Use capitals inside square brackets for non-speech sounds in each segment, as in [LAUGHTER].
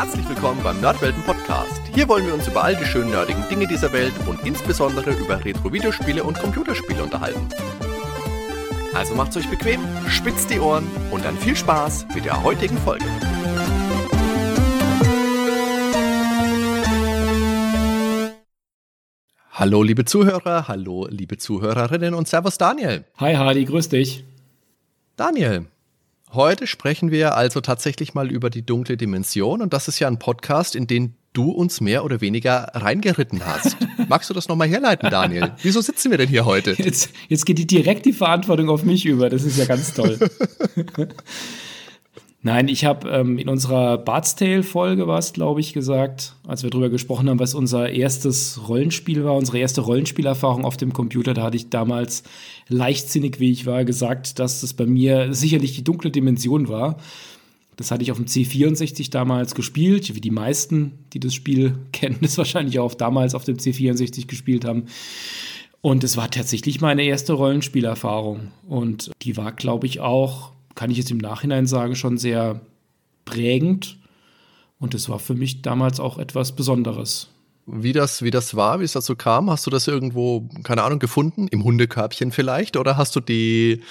Herzlich willkommen beim Nerdwelten Podcast. Hier wollen wir uns über all die schönen nerdigen Dinge dieser Welt und insbesondere über Retro-Videospiele und Computerspiele unterhalten. Also macht's euch bequem, spitzt die Ohren und dann viel Spaß mit der heutigen Folge. Hallo liebe Zuhörer, hallo liebe Zuhörerinnen und Servus Daniel. Hi Hardy, grüß dich. Daniel, heute sprechen wir also tatsächlich mal über die dunkle Dimension und das ist ja ein Podcast, in den du uns mehr oder weniger reingeritten hast. [LAUGHS] Magst du das nochmal herleiten, Daniel? Wieso sitzen wir denn hier heute? Jetzt, jetzt geht die direkt die Verantwortung auf mich über. Das ist ja ganz toll. [LAUGHS] Nein, ich habe ähm, in unserer Bart's Tale-Folge war es, glaube ich, gesagt, als wir darüber gesprochen haben, was unser erstes Rollenspiel war, unsere erste Rollenspielerfahrung auf dem Computer. Da hatte ich damals, leichtsinnig wie ich war, gesagt, dass das bei mir sicherlich die dunkle Dimension war. Das hatte ich auf dem C64 damals gespielt, wie die meisten, die das Spiel [LAUGHS] kennen, das wahrscheinlich auch damals auf dem C64 gespielt haben. Und es war tatsächlich meine erste Rollenspielerfahrung. Und die war, glaube ich, auch kann ich jetzt im Nachhinein sagen, schon sehr prägend. Und es war für mich damals auch etwas Besonderes. Wie das, wie das war, wie es dazu kam, hast du das irgendwo, keine Ahnung, gefunden? Im Hundekörbchen vielleicht? Oder hast du die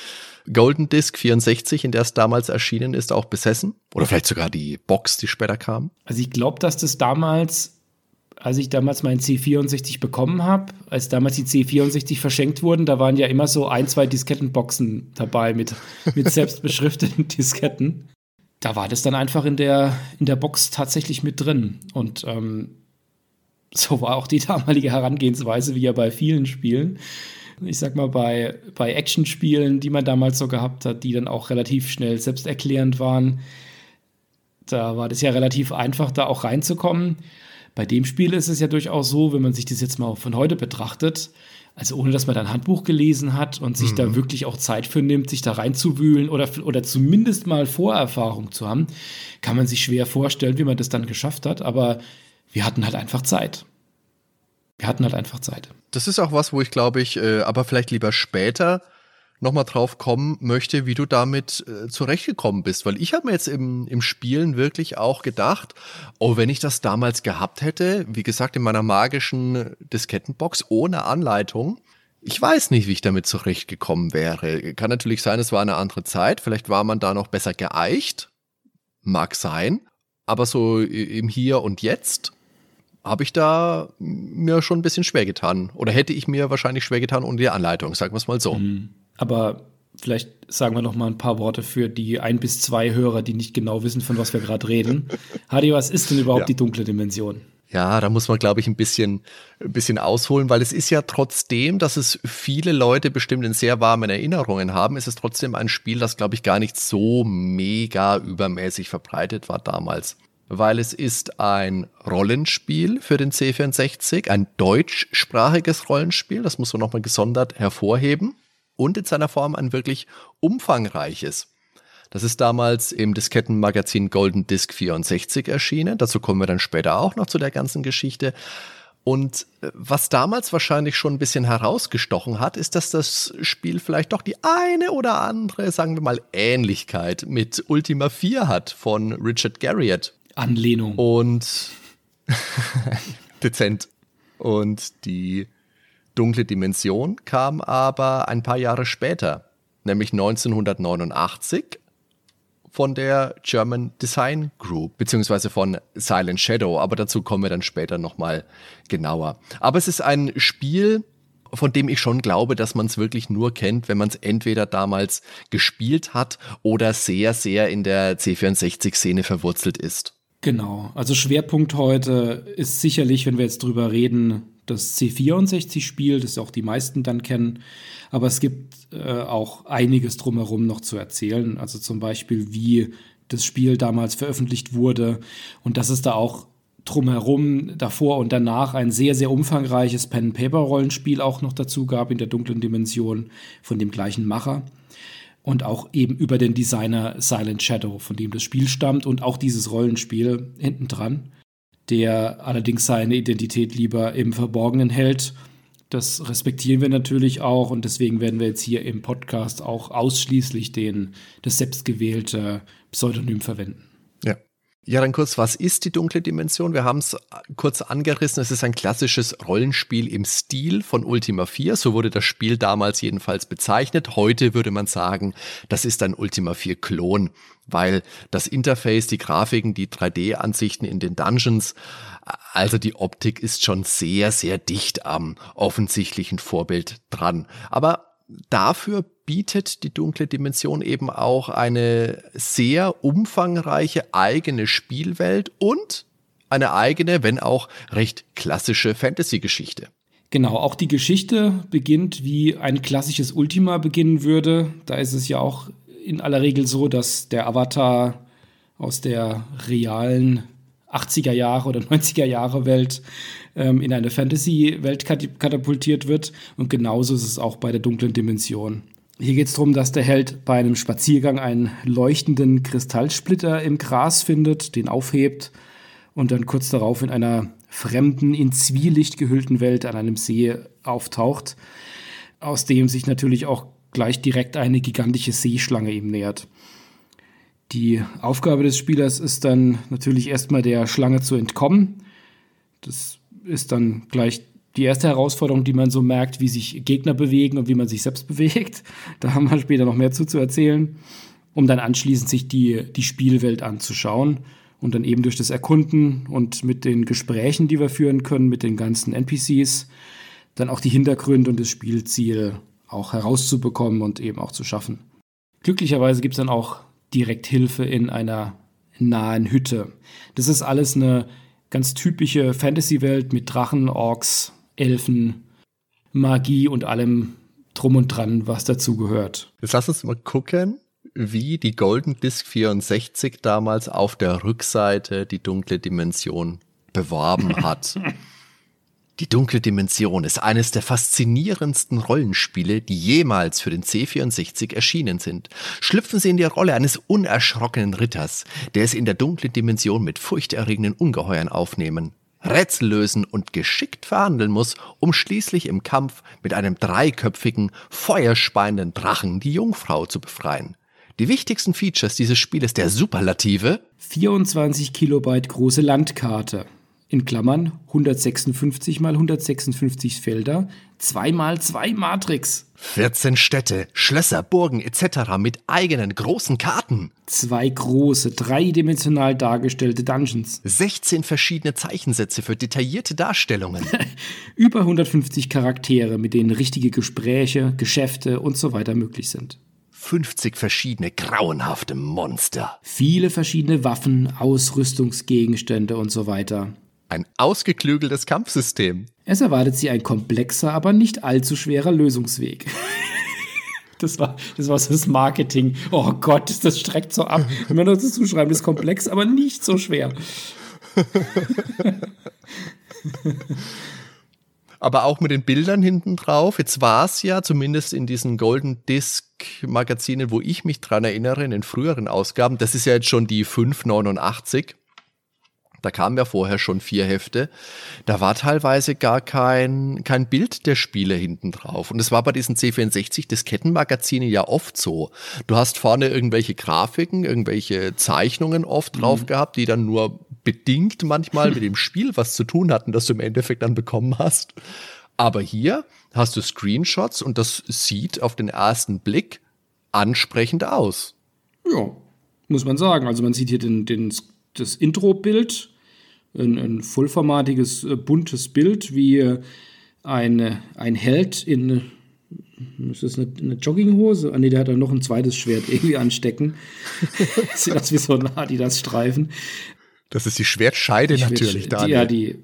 Golden Disc 64, in der es damals erschienen ist, auch besessen? Oder vielleicht sogar die Box, die später kam? Also ich glaube, dass das damals als ich damals meinen C64 bekommen habe, als damals die C64 verschenkt wurden, da waren ja immer so ein, zwei Diskettenboxen dabei mit, mit selbstbeschrifteten [LAUGHS] Disketten. Da war das dann einfach in der, in der Box tatsächlich mit drin. Und ähm, so war auch die [LAUGHS] damalige Herangehensweise, wie ja bei vielen Spielen. Ich sag mal, bei, bei Actionspielen, die man damals so gehabt hat, die dann auch relativ schnell selbsterklärend waren, da war das ja relativ einfach, da auch reinzukommen. Bei dem Spiel ist es ja durchaus so, wenn man sich das jetzt mal von heute betrachtet, also ohne dass man da ein Handbuch gelesen hat und sich mhm. da wirklich auch Zeit für nimmt, sich da reinzuwühlen oder, oder zumindest mal Vorerfahrung zu haben, kann man sich schwer vorstellen, wie man das dann geschafft hat. Aber wir hatten halt einfach Zeit. Wir hatten halt einfach Zeit. Das ist auch was, wo ich glaube ich, äh, aber vielleicht lieber später nochmal drauf kommen möchte, wie du damit äh, zurechtgekommen bist. Weil ich habe mir jetzt im, im Spielen wirklich auch gedacht, oh, wenn ich das damals gehabt hätte, wie gesagt, in meiner magischen Diskettenbox ohne Anleitung, ich weiß nicht, wie ich damit zurechtgekommen wäre. Kann natürlich sein, es war eine andere Zeit, vielleicht war man da noch besser geeicht, mag sein, aber so im Hier und Jetzt habe ich da mir schon ein bisschen schwer getan. Oder hätte ich mir wahrscheinlich schwer getan ohne die Anleitung, sagen wir es mal so. Mhm. Aber vielleicht sagen wir noch mal ein paar Worte für die ein bis zwei Hörer, die nicht genau wissen, von was wir gerade reden. [LAUGHS] Hadi, was ist denn überhaupt ja. die dunkle Dimension? Ja, da muss man, glaube ich, ein bisschen, ein bisschen ausholen, weil es ist ja trotzdem, dass es viele Leute bestimmt in sehr warmen Erinnerungen haben, ist es trotzdem ein Spiel, das, glaube ich, gar nicht so mega übermäßig verbreitet war damals. Weil es ist ein Rollenspiel für den C64, ein deutschsprachiges Rollenspiel, das muss man nochmal gesondert hervorheben und in seiner Form ein wirklich umfangreiches. Das ist damals im Diskettenmagazin Golden Disc 64 erschienen. Dazu kommen wir dann später auch noch zu der ganzen Geschichte. Und äh, was damals wahrscheinlich schon ein bisschen herausgestochen hat, ist, dass das Spiel vielleicht doch die eine oder andere, sagen wir mal, Ähnlichkeit mit Ultima 4 hat von Richard Garriott. Anlehnung. Und [LAUGHS] dezent. Und die Dunkle Dimension kam aber ein paar Jahre später, nämlich 1989 von der German Design Group, beziehungsweise von Silent Shadow, aber dazu kommen wir dann später nochmal genauer. Aber es ist ein Spiel, von dem ich schon glaube, dass man es wirklich nur kennt, wenn man es entweder damals gespielt hat oder sehr, sehr in der C64-Szene verwurzelt ist. Genau, also Schwerpunkt heute ist sicherlich, wenn wir jetzt drüber reden, das C64-Spiel, das auch die meisten dann kennen. Aber es gibt äh, auch einiges drumherum noch zu erzählen. Also zum Beispiel, wie das Spiel damals veröffentlicht wurde und dass es da auch drumherum davor und danach ein sehr, sehr umfangreiches Pen-Paper-Rollenspiel auch noch dazu gab in der dunklen Dimension von dem gleichen Macher. Und auch eben über den Designer Silent Shadow, von dem das Spiel stammt und auch dieses Rollenspiel hinten dran der allerdings seine Identität lieber im Verborgenen hält. Das respektieren wir natürlich auch und deswegen werden wir jetzt hier im Podcast auch ausschließlich den, das selbstgewählte Pseudonym verwenden. Ja. Dann kurz, was ist die dunkle Dimension? Wir haben es kurz angerissen. Es ist ein klassisches Rollenspiel im Stil von Ultima 4. So wurde das Spiel damals jedenfalls bezeichnet. Heute würde man sagen, das ist ein Ultima 4 Klon, weil das Interface, die Grafiken, die 3D-Ansichten in den Dungeons, also die Optik ist schon sehr, sehr dicht am offensichtlichen Vorbild dran. Aber dafür bietet die dunkle Dimension eben auch eine sehr umfangreiche eigene Spielwelt und eine eigene, wenn auch recht klassische Fantasy-Geschichte. Genau, auch die Geschichte beginnt wie ein klassisches Ultima beginnen würde. Da ist es ja auch in aller Regel so, dass der Avatar aus der realen 80er Jahre oder 90er Jahre Welt ähm, in eine Fantasy-Welt katapultiert wird. Und genauso ist es auch bei der dunklen Dimension. Hier geht es darum, dass der Held bei einem Spaziergang einen leuchtenden Kristallsplitter im Gras findet, den aufhebt und dann kurz darauf in einer fremden, in Zwielicht gehüllten Welt an einem See auftaucht, aus dem sich natürlich auch gleich direkt eine gigantische Seeschlange ihm nähert. Die Aufgabe des Spielers ist dann natürlich erstmal der Schlange zu entkommen. Das ist dann gleich die erste Herausforderung, die man so merkt, wie sich Gegner bewegen und wie man sich selbst [LAUGHS] bewegt. Da haben wir später noch mehr zu, zu erzählen, um dann anschließend sich die, die Spielwelt anzuschauen und dann eben durch das Erkunden und mit den Gesprächen, die wir führen können, mit den ganzen NPCs, dann auch die Hintergründe und das Spielziel auch herauszubekommen und eben auch zu schaffen. Glücklicherweise gibt es dann auch direkt Hilfe in einer nahen Hütte. Das ist alles eine ganz typische Fantasy-Welt mit Drachen, Orks, Elfen, Magie und allem drum und dran, was dazu gehört. Jetzt lass uns mal gucken, wie die Golden Disk 64 damals auf der Rückseite die dunkle Dimension beworben hat. [LAUGHS] Die dunkle Dimension ist eines der faszinierendsten Rollenspiele, die jemals für den C64 erschienen sind. Schlüpfen Sie in die Rolle eines unerschrockenen Ritters, der es in der dunklen Dimension mit furchterregenden Ungeheuern aufnehmen, Rätsel lösen und geschickt verhandeln muss, um schließlich im Kampf mit einem dreiköpfigen, feuerspeienden Drachen die Jungfrau zu befreien. Die wichtigsten Features dieses Spieles der Superlative 24 Kilobyte große Landkarte in Klammern 156 mal 156 Felder, 2 mal 2 Matrix. 14 Städte, Schlösser, Burgen etc. mit eigenen großen Karten. Zwei große, dreidimensional dargestellte Dungeons. 16 verschiedene Zeichensätze für detaillierte Darstellungen. [LAUGHS] Über 150 Charaktere, mit denen richtige Gespräche, Geschäfte und so weiter möglich sind. 50 verschiedene grauenhafte Monster. Viele verschiedene Waffen, Ausrüstungsgegenstände und so weiter. Ein ausgeklügeltes Kampfsystem. Es erwartet sie ein komplexer, aber nicht allzu schwerer Lösungsweg. [LAUGHS] Das war, das war so das Marketing. Oh Gott, das streckt so ab. Wenn man das zuschreiben, ist komplex, aber nicht so schwer. [LAUGHS] aber auch mit den Bildern hinten drauf. Jetzt war es ja zumindest in diesen Golden Disc Magazinen, wo ich mich dran erinnere, in den früheren Ausgaben. Das ist ja jetzt schon die 589. Da kamen ja vorher schon vier Hefte. Da war teilweise gar kein, kein Bild der Spiele hinten drauf. Und es war bei diesen C64-Diskettenmagazinen ja oft so. Du hast vorne irgendwelche Grafiken, irgendwelche Zeichnungen oft mhm. drauf gehabt, die dann nur bedingt manchmal mit [LAUGHS] dem Spiel was zu tun hatten, das du im Endeffekt dann bekommen hast. Aber hier hast du Screenshots und das sieht auf den ersten Blick ansprechend aus. Ja, muss man sagen. Also man sieht hier den, den das Intro-Bild, ein, ein vollformatiges, äh, buntes Bild, wie ein, ein Held in ist das eine, eine Jogginghose? Ah, nee, der hat dann noch ein zweites Schwert irgendwie anstecken. [LAUGHS] Sieht aus wie so ein Adidas-Streifen. Das ist die Schwertscheide die natürlich Schwert, da. Ja, die,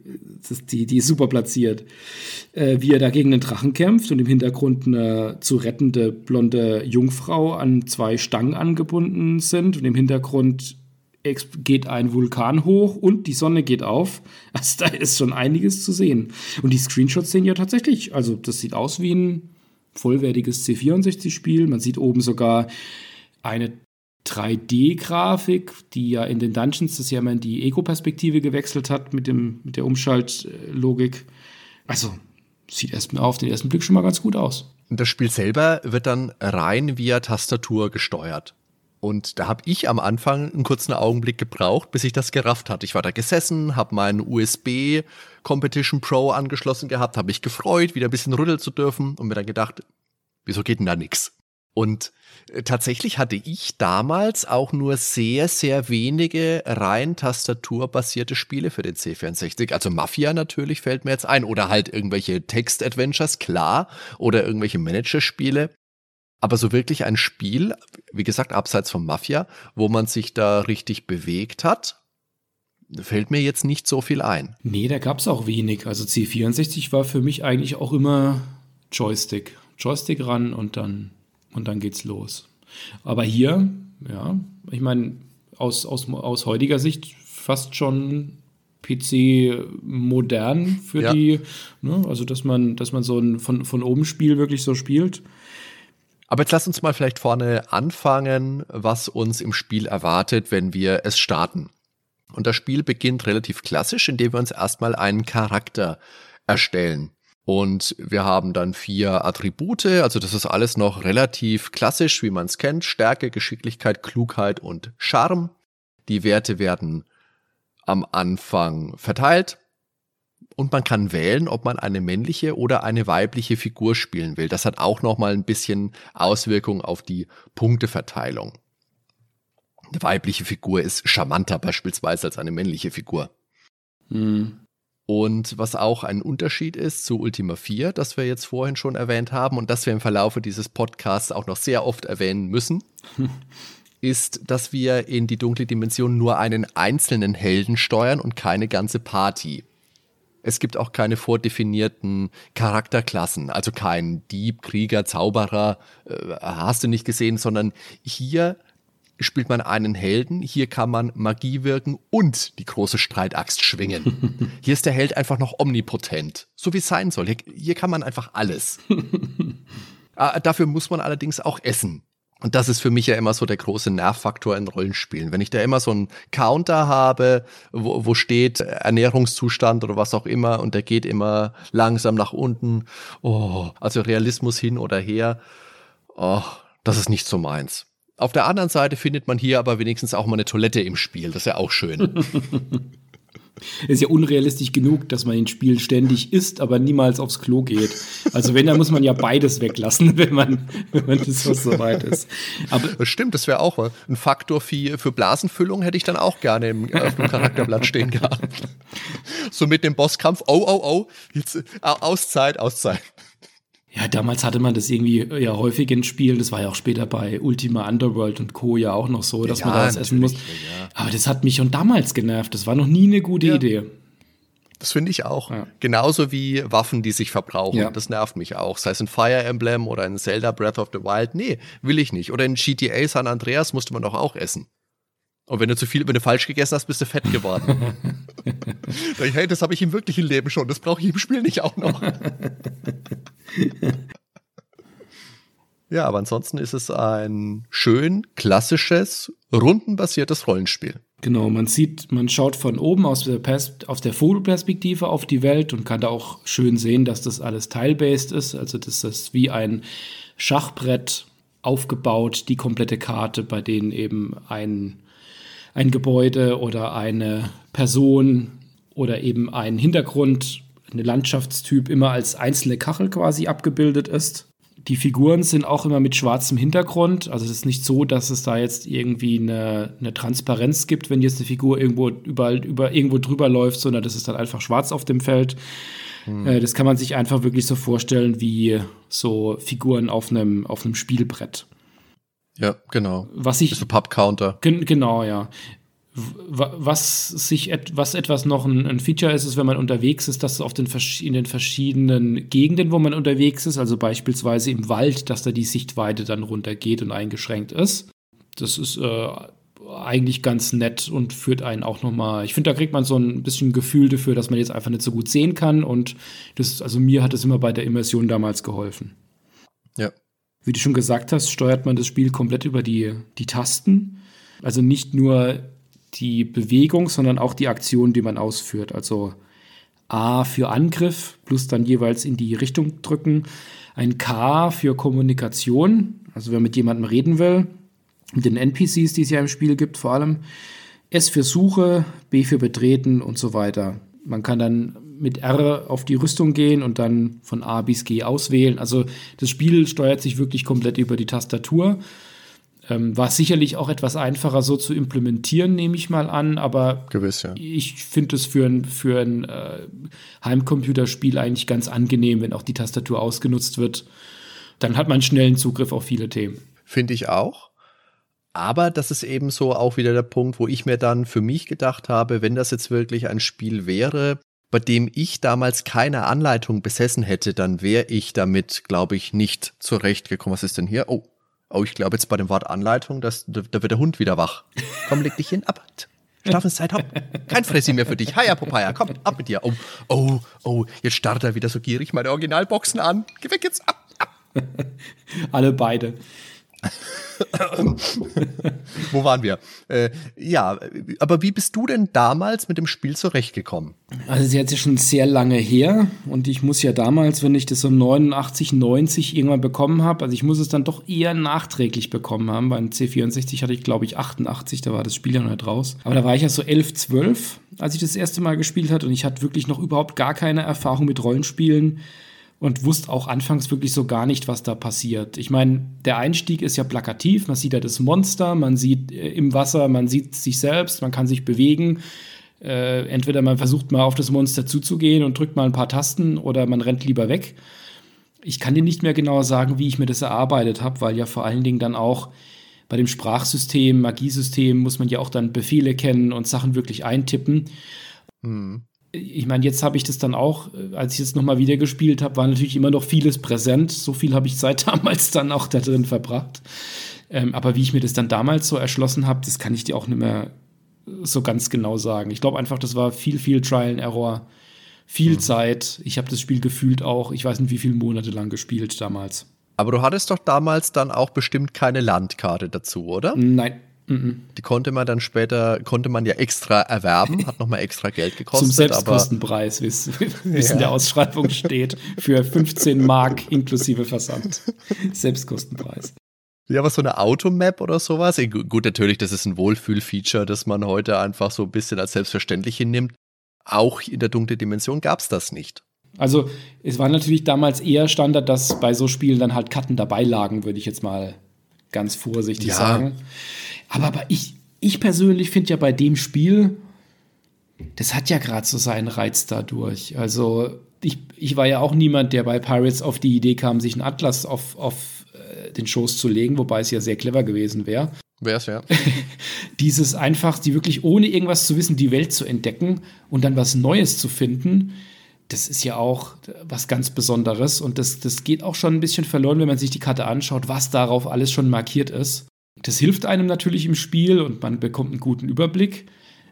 die, die ist super platziert. Äh, wie er da gegen den Drachen kämpft und im Hintergrund eine zu rettende blonde Jungfrau an zwei Stangen angebunden sind und im Hintergrund geht ein Vulkan hoch und die Sonne geht auf. [LAUGHS] Also da ist schon einiges zu sehen. Und die Screenshots sehen ja tatsächlich, also das sieht aus wie ein vollwertiges C64-Spiel. Man sieht oben sogar eine 3D-Grafik, die ja in den Dungeons das ja immer in die Ego-Perspektive gewechselt hat mit, dem, mit der Umschaltlogik. Also sieht erstmal auf den ersten Blick schon mal ganz gut aus. Das Spiel selber wird dann rein via Tastatur gesteuert. Und da habe ich am Anfang einen kurzen Augenblick gebraucht, bis ich das gerafft hatte. Ich war da gesessen, habe meinen USB Competition Pro angeschlossen gehabt, habe mich gefreut, wieder ein bisschen rütteln zu dürfen und mir dann gedacht, wieso geht denn da nix? Und äh, tatsächlich hatte ich damals auch nur sehr, sehr wenige rein tastaturbasierte Spiele für den C64. Also Mafia natürlich fällt mir jetzt ein oder halt irgendwelche Text-Adventures, klar, oder irgendwelche Manager-Spiele. Aber so wirklich ein Spiel, wie gesagt, abseits von Mafia, wo man sich da richtig bewegt hat, fällt mir jetzt nicht so viel ein. Nee, da gab es auch wenig. Also C64 war für mich eigentlich auch immer Joystick. Joystick ran und dann, und dann geht's los. Aber hier, ja, ich meine, aus, aus, aus heutiger Sicht fast schon PC modern für ja. die, ne? also dass man, dass man so ein von, von oben Spiel wirklich so spielt. Aber jetzt lass uns mal vielleicht vorne anfangen, was uns im Spiel erwartet, wenn wir es starten. Und das Spiel beginnt relativ klassisch, indem wir uns erstmal einen Charakter erstellen. Und wir haben dann vier Attribute, also das ist alles noch relativ klassisch, wie man es kennt. Stärke, Geschicklichkeit, Klugheit und Charme. Die Werte werden am Anfang verteilt und man kann wählen, ob man eine männliche oder eine weibliche Figur spielen will. Das hat auch noch mal ein bisschen Auswirkung auf die Punkteverteilung. Eine weibliche Figur ist charmanter beispielsweise als eine männliche Figur. Mhm. Und was auch ein Unterschied ist zu Ultima 4, das wir jetzt vorhin schon erwähnt haben und das wir im Verlaufe dieses Podcasts auch noch sehr oft erwähnen müssen, [LAUGHS] ist, dass wir in die dunkle Dimension nur einen einzelnen Helden steuern und keine ganze Party. Es gibt auch keine vordefinierten Charakterklassen, also kein Dieb, Krieger, Zauberer, äh, hast du nicht gesehen, sondern hier spielt man einen Helden, hier kann man Magie wirken und die große Streitaxt schwingen. [LAUGHS] hier ist der Held einfach noch omnipotent, so wie es sein soll. Hier, hier kann man einfach alles. äh, [LAUGHS] dafür muss man allerdings auch essen. Und das ist für mich ja immer so der große Nervfaktor in Rollenspielen. Wenn ich da immer so einen Counter habe, wo, wo steht Ernährungszustand oder was auch immer und der geht immer langsam nach unten, oh, also Realismus hin oder her, oh, das ist nicht so meins. Auf der anderen Seite findet man hier aber wenigstens auch mal eine Toilette im Spiel. Das ist ja auch schön. [LAUGHS] ist ja unrealistisch genug, dass man in Spielen ständig isst, aber niemals aufs Klo geht. Also wenn, dann muss man ja beides weglassen, [LAUGHS] wenn man, wenn man das so [LAUGHS] weit ist. Aber das stimmt, das wäre auch ein Faktor für, für Blasenfüllung hätte ich dann auch gerne im, auf dem Charakterblatt stehen gehabt. [LAUGHS] So mit dem Bosskampf, oh, oh, oh, jetzt, Auszeit, Auszeit. Ja, damals hatte man das irgendwie äh, ja häufig in Spielen. Das war ja auch später bei Ultima Underworld und Co. ja auch noch so, dass ja, man da was essen muss. Ja. Aber das hat mich schon damals genervt. Das war noch nie eine gute ja. Idee. Das finde ich auch. Ja. Genauso wie Waffen, die sich verbrauchen. Ja. Das nervt mich auch. Sei es ein Fire Emblem oder ein Zelda Breath of the Wild. Nee, will ich nicht. Oder in GTA San Andreas musste man doch auch essen. Und wenn du zu viel, wenn du falsch gegessen hast, bist du fett geworden. [LAUGHS] hey, das habe ich im wirklichen Leben schon. Das brauche ich im Spiel nicht auch noch. ja, aber ansonsten ist es ein schön klassisches, rundenbasiertes Rollenspiel. Genau, man sieht, man schaut von oben aus der, Pers aus der Vogelperspektive auf die Welt und kann da auch schön sehen, dass das alles tile-based ist. Also das ist wie ein Schachbrett aufgebaut, die komplette Karte, bei denen eben ein ein Gebäude oder eine Person oder eben ein Hintergrund, eine Landschaftstyp immer als einzelne Kachel quasi abgebildet ist. Die Figuren sind auch immer mit schwarzem Hintergrund. Also es ist nicht so, dass es da jetzt irgendwie eine, eine Transparenz gibt, wenn jetzt eine Figur irgendwo überall über irgendwo drüber läuft, sondern das ist dann einfach schwarz auf dem Feld. Hm. Äh, das kann man sich einfach wirklich so vorstellen wie so Figuren auf einem, auf einem Spielbrett. Ja, genau. Was ich. So Pub-Counter. Gen genau, ja. Was sich et was etwas noch ein, ein, Feature ist, ist, wenn man unterwegs ist, dass auf den in den verschiedenen Gegenden, wo man unterwegs ist, also beispielsweise im Wald, dass da die Sichtweite dann runtergeht und eingeschränkt ist. Das ist äh, eigentlich ganz nett und führt einen auch nochmal. Ich finde, da kriegt man so ein bisschen Gefühl dafür, dass man jetzt einfach nicht so gut sehen kann. Und das, also mir hat das immer bei der Immersion damals geholfen. Ja, wie du schon gesagt hast, steuert man das Spiel komplett über die, die Tasten. Also nicht nur die Bewegung, sondern auch die Aktion, die man ausführt. Also A für Angriff, plus dann jeweils in die Richtung drücken. Ein K für Kommunikation, also wenn man mit jemandem reden will. mit den NPCs, die es ja im Spiel gibt, vor allem. S für Suche, B für Betreten und so weiter. Man kann dann mit R auf die Rüstung gehen und dann von A bis G auswählen. Also das Spiel steuert sich wirklich komplett über die Tastatur. Ähm, war sicherlich auch etwas einfacher so zu implementieren, nehme ich mal an, aber Gewiss, ja. ich finde es für ein, für ein äh, Heimcomputerspiel eigentlich ganz angenehm, wenn auch die Tastatur ausgenutzt wird. Dann hat man schnellen Zugriff auf viele Themen. Finde ich auch. Aber das ist eben so auch wieder der Punkt, wo ich mir dann für mich gedacht habe, wenn das jetzt wirklich ein Spiel wäre, bei dem ich damals keine Anleitung besessen hätte, dann wäre ich damit, glaube ich, nicht zurechtgekommen. Was ist denn hier? Oh, Oh, ich glaube jetzt bei dem Wort Anleitung, dass, da, da wird der Hund wieder wach. Komm, leg dich hin, ab. Schlafenszeit, hopp. Kein Fressi mehr für dich. Hiya, Popeye, komm, ab mit dir. Oh, oh, oh, jetzt starrt er wieder so gierig meine Originalboxen an. Geh weg jetzt, ab, ab. [LAUGHS] Alle beide. [LAUGHS] Wo waren wir? Äh, ja, aber wie bist du denn damals mit dem Spiel zurechtgekommen? Also sie hat ja schon sehr lange her und ich muss ja damals, wenn ich das so 89, 90 irgendwann bekommen habe, also ich muss es dann doch eher nachträglich bekommen haben. Beim C64 hatte ich glaube ich 88, da war das Spiel ja noch nicht raus. Aber da war ich ja so 11, 12, als ich das erste Mal gespielt hatte und ich hatte wirklich noch überhaupt gar keine Erfahrung mit Rollenspielen und wusste auch anfangs wirklich so gar nicht, was da passiert. Ich meine, der Einstieg ist ja plakativ, man sieht ja das Monster, man sieht äh, im Wasser, man sieht sich selbst, man kann sich bewegen. Äh, entweder man versucht mal auf das Monster zuzugehen und drückt mal ein paar Tasten oder man rennt lieber weg. Ich kann dir nicht mehr genau sagen, wie ich mir das erarbeitet habe, weil ja vor allen Dingen dann auch bei dem Sprachsystem, Magiesystem muss man ja auch dann Befehle kennen und Sachen wirklich eintippen. Mhm ich meine, jetzt habe ich das dann auch, äh, als ich es nochmal wieder gespielt habe, war natürlich immer noch vieles präsent. So viel habe ich seit [LAUGHS] damals dann auch da drin verbracht. Ähm, aber wie ich mir das dann damals so erschlossen habe, das kann ich dir auch nicht mehr so ganz genau sagen. Ich glaube einfach, das war viel, viel Trial and Error, viel mhm. Zeit. Ich habe das Spiel gefühlt auch, ich weiß nicht, wie viele Monate lang gespielt damals. Aber du hattest doch damals dann auch bestimmt keine Landkarte dazu, oder? Nein, die konnte man dann später, konnte man ja extra erwerben, hat nochmal extra Geld gekostet. Zum Selbstkostenpreis, wie es [LAUGHS] ja. in der Ausschreibung steht, für 15 Mark inklusive Versand. Selbstkostenpreis. Ja, aber so eine Automap oder sowas, gut, natürlich, das ist ein Wohlfühlfeature, das man heute einfach so ein bisschen als selbstverständlich hinnimmt. Auch in der dunklen Dimension gab es das nicht. Also es war natürlich damals eher Standard, dass bei so Spielen dann halt Karten dabei lagen, würde ich jetzt mal ganz vorsichtig ja. sagen. Aber, aber ich, ich persönlich finde ja bei dem Spiel, das hat ja gerade so seinen Reiz dadurch. Also ich, ich war ja auch niemand, der bei Pirates auf die Idee kam, sich einen Atlas auf, auf äh, den Schoß zu legen, wobei es ja sehr clever gewesen wäre. Wäre es, ja. [LAUGHS] Dieses einfach, die wirklich ohne irgendwas zu wissen, die Welt zu entdecken und dann was Neues zu finden, das ist ja auch was ganz Besonderes. Und das, das geht auch schon ein bisschen verloren, wenn man sich die Karte anschaut, was darauf alles schon markiert ist. Das hilft einem natürlich im Spiel und man bekommt einen guten Überblick.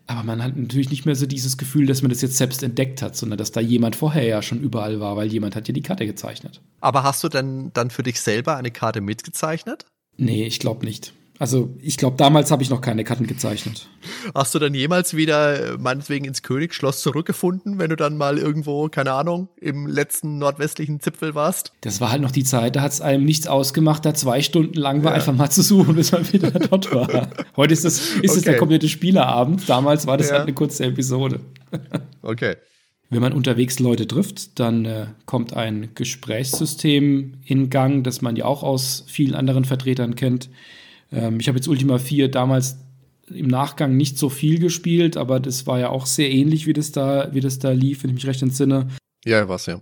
Aber man hat natürlich nicht mehr so dieses Gefühl, dass man das jetzt selbst entdeckt hat, sondern dass da jemand vorher ja schon überall war, weil jemand hat ja die Karte gezeichnet. Aber hast du denn dann für dich selber eine Karte mitgezeichnet? Nee, ich glaube nicht. Also ich glaube, damals habe ich noch keine Karten gezeichnet. Hast du dann jemals wieder äh, meinetwegen ins Königsschloss zurückgefunden, wenn du dann mal irgendwo, keine Ahnung, im letzten nordwestlichen Zipfel warst? Das war halt noch die Zeit, da hat es einem nichts ausgemacht, da zwei Stunden lang war, ja. einfach mal zu suchen, bis man wieder [LAUGHS] dort war. Heute ist es ist okay. der komplette Spielerabend. Damals war das ja. halt eine kurze Episode. [LAUGHS] okay. Wenn man unterwegs Leute trifft, dann äh, kommt ein Gesprächssystem in Gang, das man ja auch aus vielen anderen Vertretern kennt. Ähm, ich habe jetzt Ultima 4 damals im Nachgang nicht so viel gespielt, aber das war ja auch sehr ähnlich, wie das da, wie das da lief, wenn ich mich recht entsinne. Ja, was ja.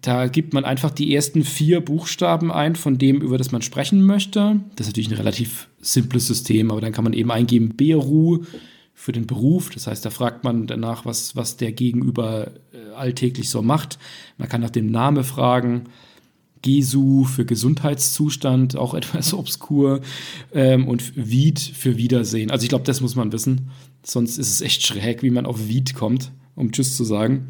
Da gibt man einfach die ersten vier Buchstaben ein von dem, über das man sprechen möchte. Das ist natürlich ein relativ simples System, aber dann kann man eben eingeben Beru für den Beruf. Das heißt, da fragt man danach, was, was der Gegenüber äh, alltäglich so macht. Man kann nach dem Namen fragen. Gesu für Gesundheitszustand, auch etwas obskur, ähm, und Wied für Wiedersehen. Also ich glaube, das muss man wissen. Sonst ist es echt schräg, wie man auf Wied kommt, um Tschüss zu sagen.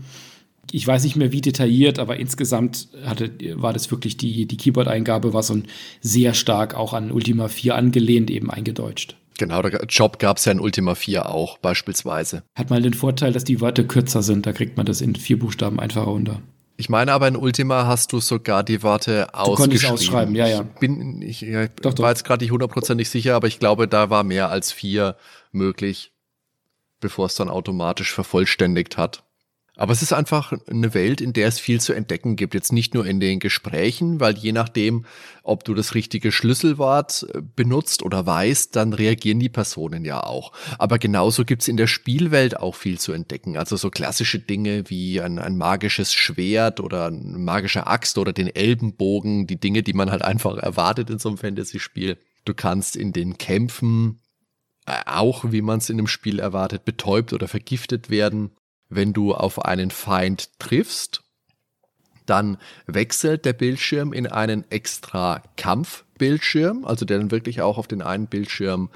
Ich weiß nicht mehr, wie detailliert, aber insgesamt hatte, war das wirklich die, die Keyboard-Eingabe, war so sehr stark auch an Ultima 4 angelehnt, eben eingedeutscht. Genau, der Job gab es ja in Ultima 4 auch beispielsweise. Hat mal den Vorteil, dass die Wörter kürzer sind, da kriegt man das in vier Buchstaben einfacher unter. Ich meine aber in Ultima hast du sogar die Worte ausgeschrieben. Du ausschreiben, ja, ja. Ich bin, ich, ich doch, war jetzt gerade nicht hundertprozentig sicher, aber ich glaube, da war mehr als vier möglich, bevor es dann automatisch vervollständigt hat. Aber es ist einfach eine Welt, in der es viel zu entdecken gibt. Jetzt nicht nur in den Gesprächen, weil je nachdem, ob du das richtige Schlüsselwort äh, benutzt oder weißt, dann reagieren die Personen ja auch. Aber genauso gibt's in der Spielwelt auch viel zu entdecken. Also so klassische Dinge wie ein, ein magisches Schwert oder eine magische Axt oder den Elbenbogen, die Dinge, die man halt einfach erwartet in so einem Fantasy-Spiel. Du kannst in den Kämpfen äh, auch, wie man es in einem Spiel erwartet, betäubt oder vergiftet werden wenn du auf einen Feind triffst, dann wechselt der Bildschirm in einen extra Kampfbildschirm, also der dann wirklich auch auf den einen Bildschirm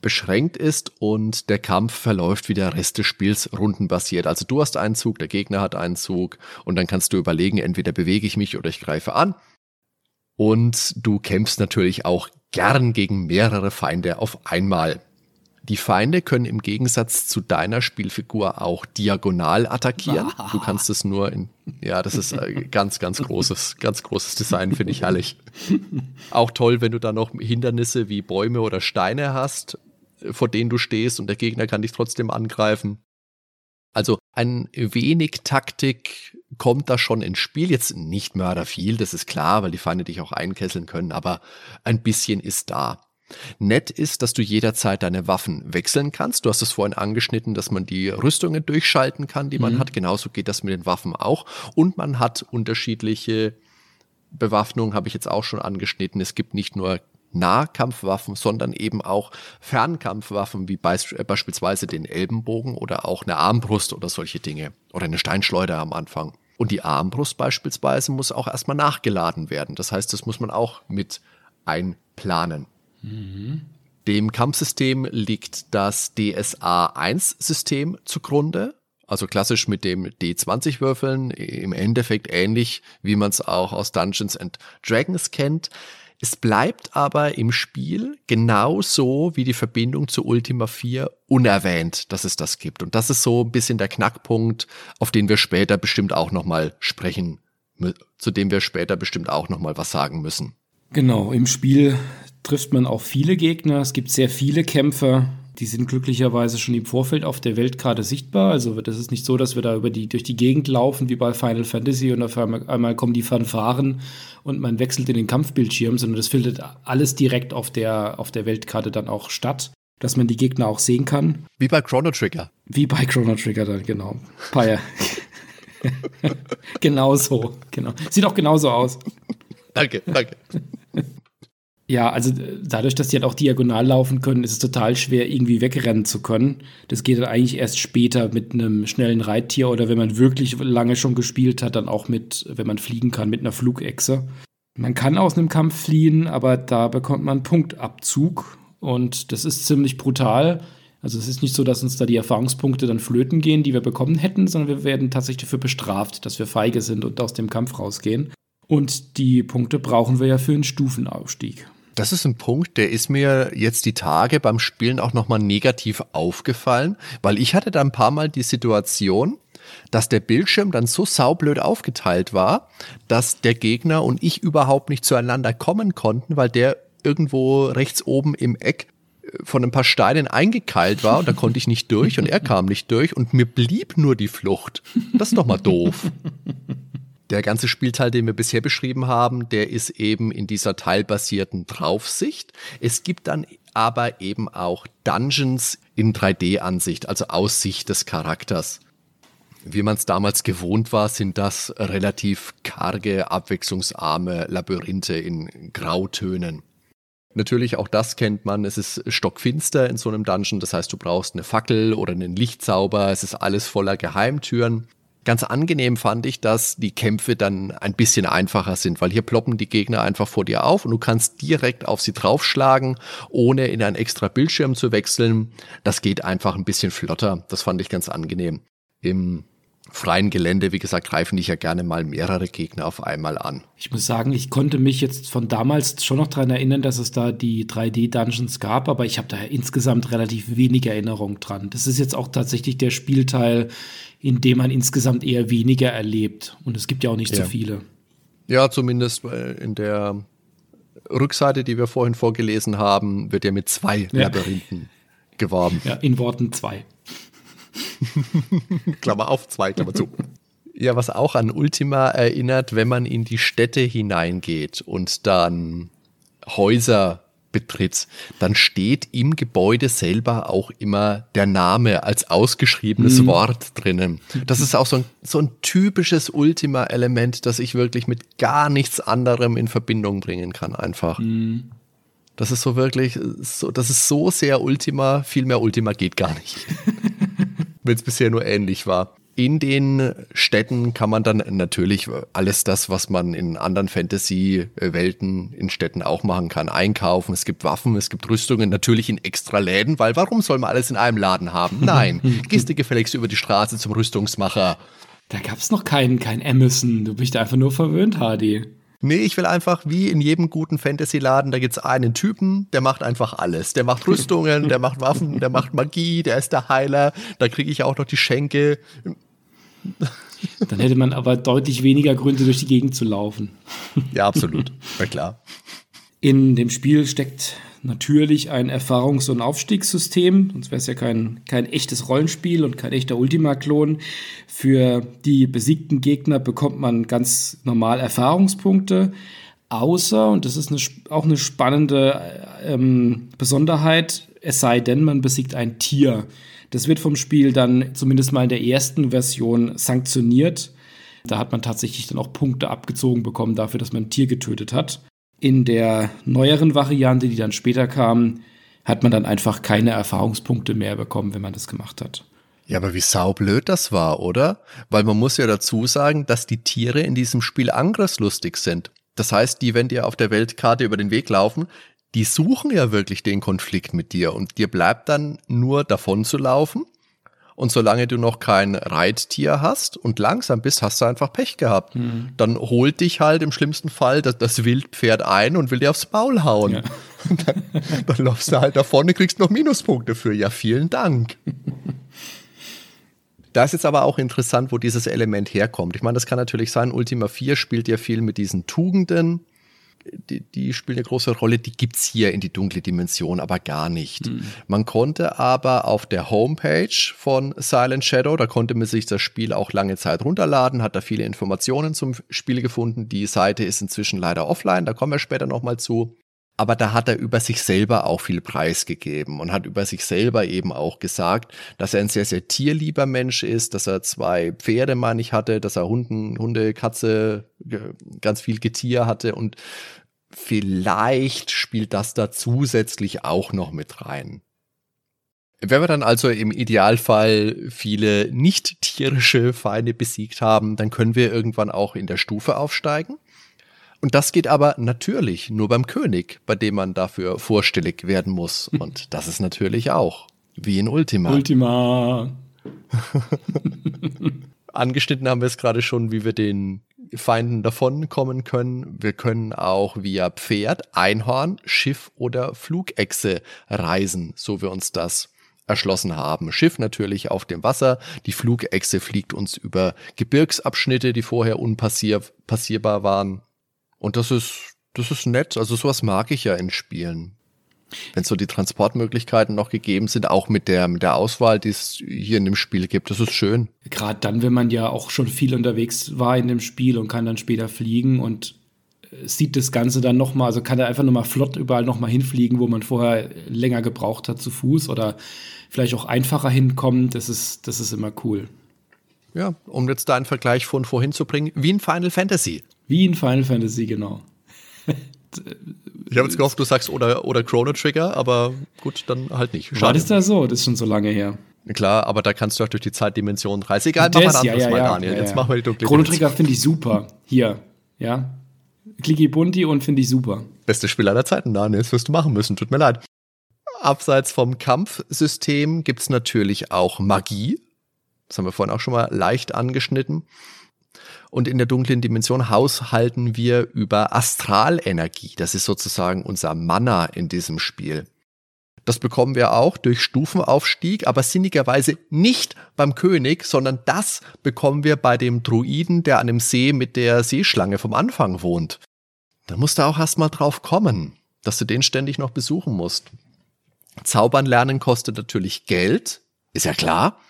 beschränkt ist und der Kampf verläuft wie der Rest des Spiels rundenbasiert. Also du hast einen Zug, der Gegner hat einen Zug und dann kannst du überlegen, entweder bewege ich mich oder ich greife an. Und du kämpfst natürlich auch gern gegen mehrere Feinde auf einmal. Die Feinde können im Gegensatz zu deiner Spielfigur auch diagonal attackieren. Du kannst es nur in, ja, das ist äh, ganz, ganz großes, ganz großes Design, finde ich herrlich. Auch toll, wenn du da noch Hindernisse wie Bäume oder Steine hast, vor denen du stehst und der Gegner kann dich trotzdem angreifen. Also ein wenig Taktik kommt da schon ins Spiel. Jetzt nicht mörder viel, das ist klar, weil die Feinde dich auch einkesseln können, aber ein bisschen ist da. Nett ist, dass du jederzeit deine Waffen wechseln kannst. Du hast es vorhin angeschnitten, dass man die Rüstungen durchschalten kann, die man mhm. hat. Genauso geht das mit den Waffen auch. Und man hat unterschiedliche Bewaffnungen, habe ich jetzt auch schon angeschnitten. Es gibt nicht nur Nahkampfwaffen, sondern eben auch Fernkampfwaffen, wie äh, beispielsweise den Elbenbogen oder auch eine Armbrust oder solche Dinge. Oder eine Steinschleuder am Anfang. Und die Armbrust beispielsweise muss auch erstmal nachgeladen werden. Das heißt, das muss man auch mit einplanen. Dem Kampfsystem liegt das DSA-1-System zugrunde, also klassisch mit dem D20-Würfeln, im Endeffekt ähnlich, wie man es auch aus Dungeons and Dragons kennt. Es bleibt aber im Spiel genauso wie die Verbindung zu Ultima 4 unerwähnt, dass es das gibt. Und das ist so ein bisschen der Knackpunkt, auf den wir später bestimmt auch nochmal sprechen, zu dem wir später bestimmt auch nochmal was sagen müssen. Genau, im Spiel trifft man auch viele Gegner. Es gibt sehr viele Kämpfer. Die sind glücklicherweise schon im Vorfeld auf der Weltkarte sichtbar. Also das ist nicht so, dass wir da über die, durch die Gegend laufen wie bei Final Fantasy und auf einmal, einmal kommen die Fanfaren und man wechselt in den Kampfbildschirm, sondern das findet alles direkt auf der, auf der Weltkarte dann auch statt, dass man die Gegner auch sehen kann. Wie bei Chrono Trigger. Wie bei Chrono Trigger dann, genau. Paya. [LAUGHS] genau so, genau. Sieht auch genauso aus. Danke, danke. Ja, also äh, dadurch, dass die halt auch diagonal laufen können, ist es total schwer, irgendwie wegrennen zu können. Das geht dann eigentlich erst später mit einem schnellen Reittier oder wenn man wirklich lange schon gespielt hat, dann auch mit, wenn man fliegen kann, mit einer Flugechse. Man kann aus einem Kampf fliehen, aber da bekommt man Punktabzug und das ist ziemlich brutal. Also es ist nicht so, dass uns da die Erfahrungspunkte dann flöten gehen, die wir bekommen hätten, sondern wir werden tatsächlich dafür bestraft, dass wir feige sind und aus dem Kampf rausgehen. Und die Punkte brauchen wir ja für einen Stufenaufstieg. Das ist ein Punkt, der ist mir jetzt die Tage beim Spielen auch nochmal negativ aufgefallen, weil ich hatte da ein paar Mal die Situation, dass der Bildschirm dann so saublöd aufgeteilt war, dass der Gegner und ich überhaupt nicht zueinander kommen konnten, weil der irgendwo rechts oben im Eck äh, von ein paar Steinen eingekeilt war und da konnte ich nicht durch und er [LAUGHS] kam nicht durch und mir blieb nur die Flucht. Das ist doch mal doof. [LAUGHS] Der ganze Spielteil, den wir bisher beschrieben haben, der ist eben in dieser teilbasierten Draufsicht. Es gibt dann aber eben auch Dungeons in 3D-Ansicht, also Aussicht des Charakters. Wie man es damals gewohnt war, sind das relativ karge, abwechslungsarme Labyrinthe in Grautönen. Natürlich, auch das kennt man. Es ist stockfinster in so einem Dungeon. Das heißt, du brauchst eine Fackel oder einen Lichtzauber. Es ist alles voller Geheimtüren. Ganz angenehm fand ich, dass die Kämpfe dann ein bisschen einfacher sind, weil hier ploppen die Gegner einfach vor dir auf und du kannst direkt auf sie draufschlagen, ohne in einen extra Bildschirm zu wechseln. Das geht einfach ein bisschen flotter. Das fand ich ganz angenehm. Im freien Gelände, wie gesagt, greifen dich ja gerne mal mehrere Gegner auf einmal an. Ich muss sagen, ich konnte mich jetzt von damals schon noch daran erinnern, dass es da die 3D-Dungeons gab, aber ich habe da insgesamt relativ wenig Erinnerung dran. Das ist jetzt auch tatsächlich der Spielteil, in dem man insgesamt eher weniger erlebt. Und es gibt ja auch nicht ja. so viele. Ja, zumindest in der Rückseite, die wir vorhin vorgelesen haben, wird ja mit zwei ja. Labyrinthen geworben. Ja, in Worten zwei. [LAUGHS] Klammer auf, zwei, Klammer zu. Ja, was auch an Ultima erinnert, wenn man in die Städte hineingeht und dann Häuser betritt, dann steht im Gebäude selber auch immer der Name als ausgeschriebenes mhm. Wort drinnen. Das ist auch so ein, so ein typisches Ultima-Element, das ich wirklich mit gar nichts anderem in Verbindung bringen kann, einfach. Mhm. Das ist so wirklich, so, das ist so sehr Ultima, viel mehr Ultima geht gar nicht. [LAUGHS] Wenn es bisher nur ähnlich war. In den Städten kann man dann natürlich alles das, was man in anderen Fantasy-Welten in Städten auch machen kann, einkaufen. Es gibt Waffen, es gibt Rüstungen, natürlich in extra Läden, weil warum soll man alles in einem Laden haben? Nein, [LAUGHS] gehst du gefälligst über die Straße zum Rüstungsmacher. Da gab es noch keinen kein Amazon. Du bist einfach nur verwöhnt, Hardy. Nee, ich will einfach, wie in jedem guten Fantasy-Laden, da gibt's einen Typen, der macht einfach alles. Der macht Rüstungen, der macht Waffen, der macht Magie, der ist der Heiler. Da kriege ich auch noch die Schenke. [LAUGHS] Dann hätte man aber deutlich weniger Gründe, durch die Gegend zu laufen. Ja, absolut. Na klar. In dem Spiel steckt natürlich ein Erfahrungs- und Aufstiegssystem, sonst wäre es ja kein, kein echtes Rollenspiel und kein echter Ultima-Klon. Für die besiegten Gegner bekommt man ganz normal Erfahrungspunkte, außer, und das ist eine, auch eine spannende ähm, Besonderheit, es sei denn, man besiegt ein Tier. Das wird vom Spiel dann zumindest mal in der ersten Version sanktioniert. Da hat man tatsächlich dann auch Punkte abgezogen bekommen dafür, dass man ein Tier getötet hat. In der neueren Variante, die dann später kam, hat man dann einfach keine Erfahrungspunkte mehr bekommen, wenn man das gemacht hat. Ja, aber wie saublöd das war, oder? Weil man muss ja dazu sagen, dass die Tiere in diesem Spiel angriffslustig sind. Das heißt, die, wenn dir auf der Weltkarte über den Weg laufen, die suchen ja wirklich den Konflikt mit dir und dir bleibt dann nur davon zu laufen und solange du noch kein Reittier hast und langsam bist, hast du einfach Pech gehabt. Mhm. Dann holt dich halt im schlimmsten Fall das, das Wildpferd ein und will dir aufs Maul hauen. Ja. [LAUGHS] Dann, dann läufst du halt davon und kriegst noch Minuspunkte für. Ja, vielen Dank. Da ist jetzt aber auch interessant, wo dieses Element herkommt. Ich meine, das kann natürlich sein, Ultima 4 spielt ja viel mit diesen Tugenden die, die spielen eine große Rolle, die gibt es hier in die dunkle Dimension aber gar nicht. Mhm. Man konnte aber auf der Homepage von Silent Shadow, da konnte man sich das Spiel auch lange Zeit runterladen, hat da viele Informationen zum Spiel gefunden. Die Seite ist inzwischen leider offline, da kommen wir später nochmal zu. Aber da hat er über sich selber auch viel preisgegeben und hat über sich selber eben auch gesagt, dass er ein sehr, sehr tierlieber Mensch ist, dass er zwei Pferde, meine ich, hatte, dass er Hunden, Hunde, Katze, ganz viel Getier hatte und vielleicht spielt das da zusätzlich auch noch mit rein. Wenn wir dann also im Idealfall viele nicht tierische Feinde besiegt haben, dann können wir irgendwann auch in der Stufe aufsteigen. Und das geht aber natürlich nur beim König, bei dem man dafür vorstellig werden muss. [LAUGHS] Und das ist natürlich auch wie in Ultima. Ultima. [LAUGHS] Angeschnitten haben wir es gerade schon, wie wir den Feinden davonkommen können. Wir können auch via Pferd, Einhorn, Schiff oder Flugechse reisen, so wir uns das erschlossen haben. Schiff natürlich auf dem Wasser. Die Flugechse fliegt uns über Gebirgsabschnitte, die vorher unpassierbar waren. Und das ist, das ist nett. Also sowas mag ich ja in Spielen. Wenn so die Transportmöglichkeiten noch gegeben sind, auch mit der, mit der Auswahl, die es hier in dem Spiel gibt, das ist schön. Gerade dann, wenn man ja auch schon viel unterwegs war in dem Spiel und kann dann später fliegen und äh, sieht das Ganze dann nochmal, also kann er einfach nochmal flott überall nochmal hinfliegen, wo man vorher länger gebraucht hat zu Fuß oder vielleicht auch einfacher hinkommen, das ist, das ist immer cool. Ja, um jetzt da einen Vergleich von vorhin zu bringen, wie in Final Fantasy. Wie in Final Fantasy, genau. Ich habe jetzt gehofft, du sagst oder, oder Chrono Trigger, aber gut, dann halt nicht. Schade. War das da so? Das ist schon so lange her. Klar, aber da kannst du auch durch die Zeitdimension reisen. Egal, das, mach mal anderes ja, ja, Mal, Daniel. Ja, Jetzt machen wir die dunkle Chrono Trigger finde ich super. Hier, ja. Clicky Bunti und finde ich super. Beste Spiel aller Zeiten, Daniel. Das wirst du machen müssen. Tut mir leid. Abseits vom Kampfsystem gibt es natürlich auch Magie. Das haben wir vorhin auch schon mal leicht angeschnitten. Und in der dunklen Dimension haushalten wir über Astralenergie. Das ist sozusagen unser Mana in diesem Spiel. Das bekommen wir auch durch Stufenaufstieg, aber sinnigerweise nicht beim König, sondern das bekommen wir bei dem Druiden, der an dem See mit der Seeschlange vom Anfang wohnt. Da musst du auch erstmal drauf kommen, dass du den ständig noch besuchen musst. Zaubern lernen kostet natürlich Geld, ist ja klar.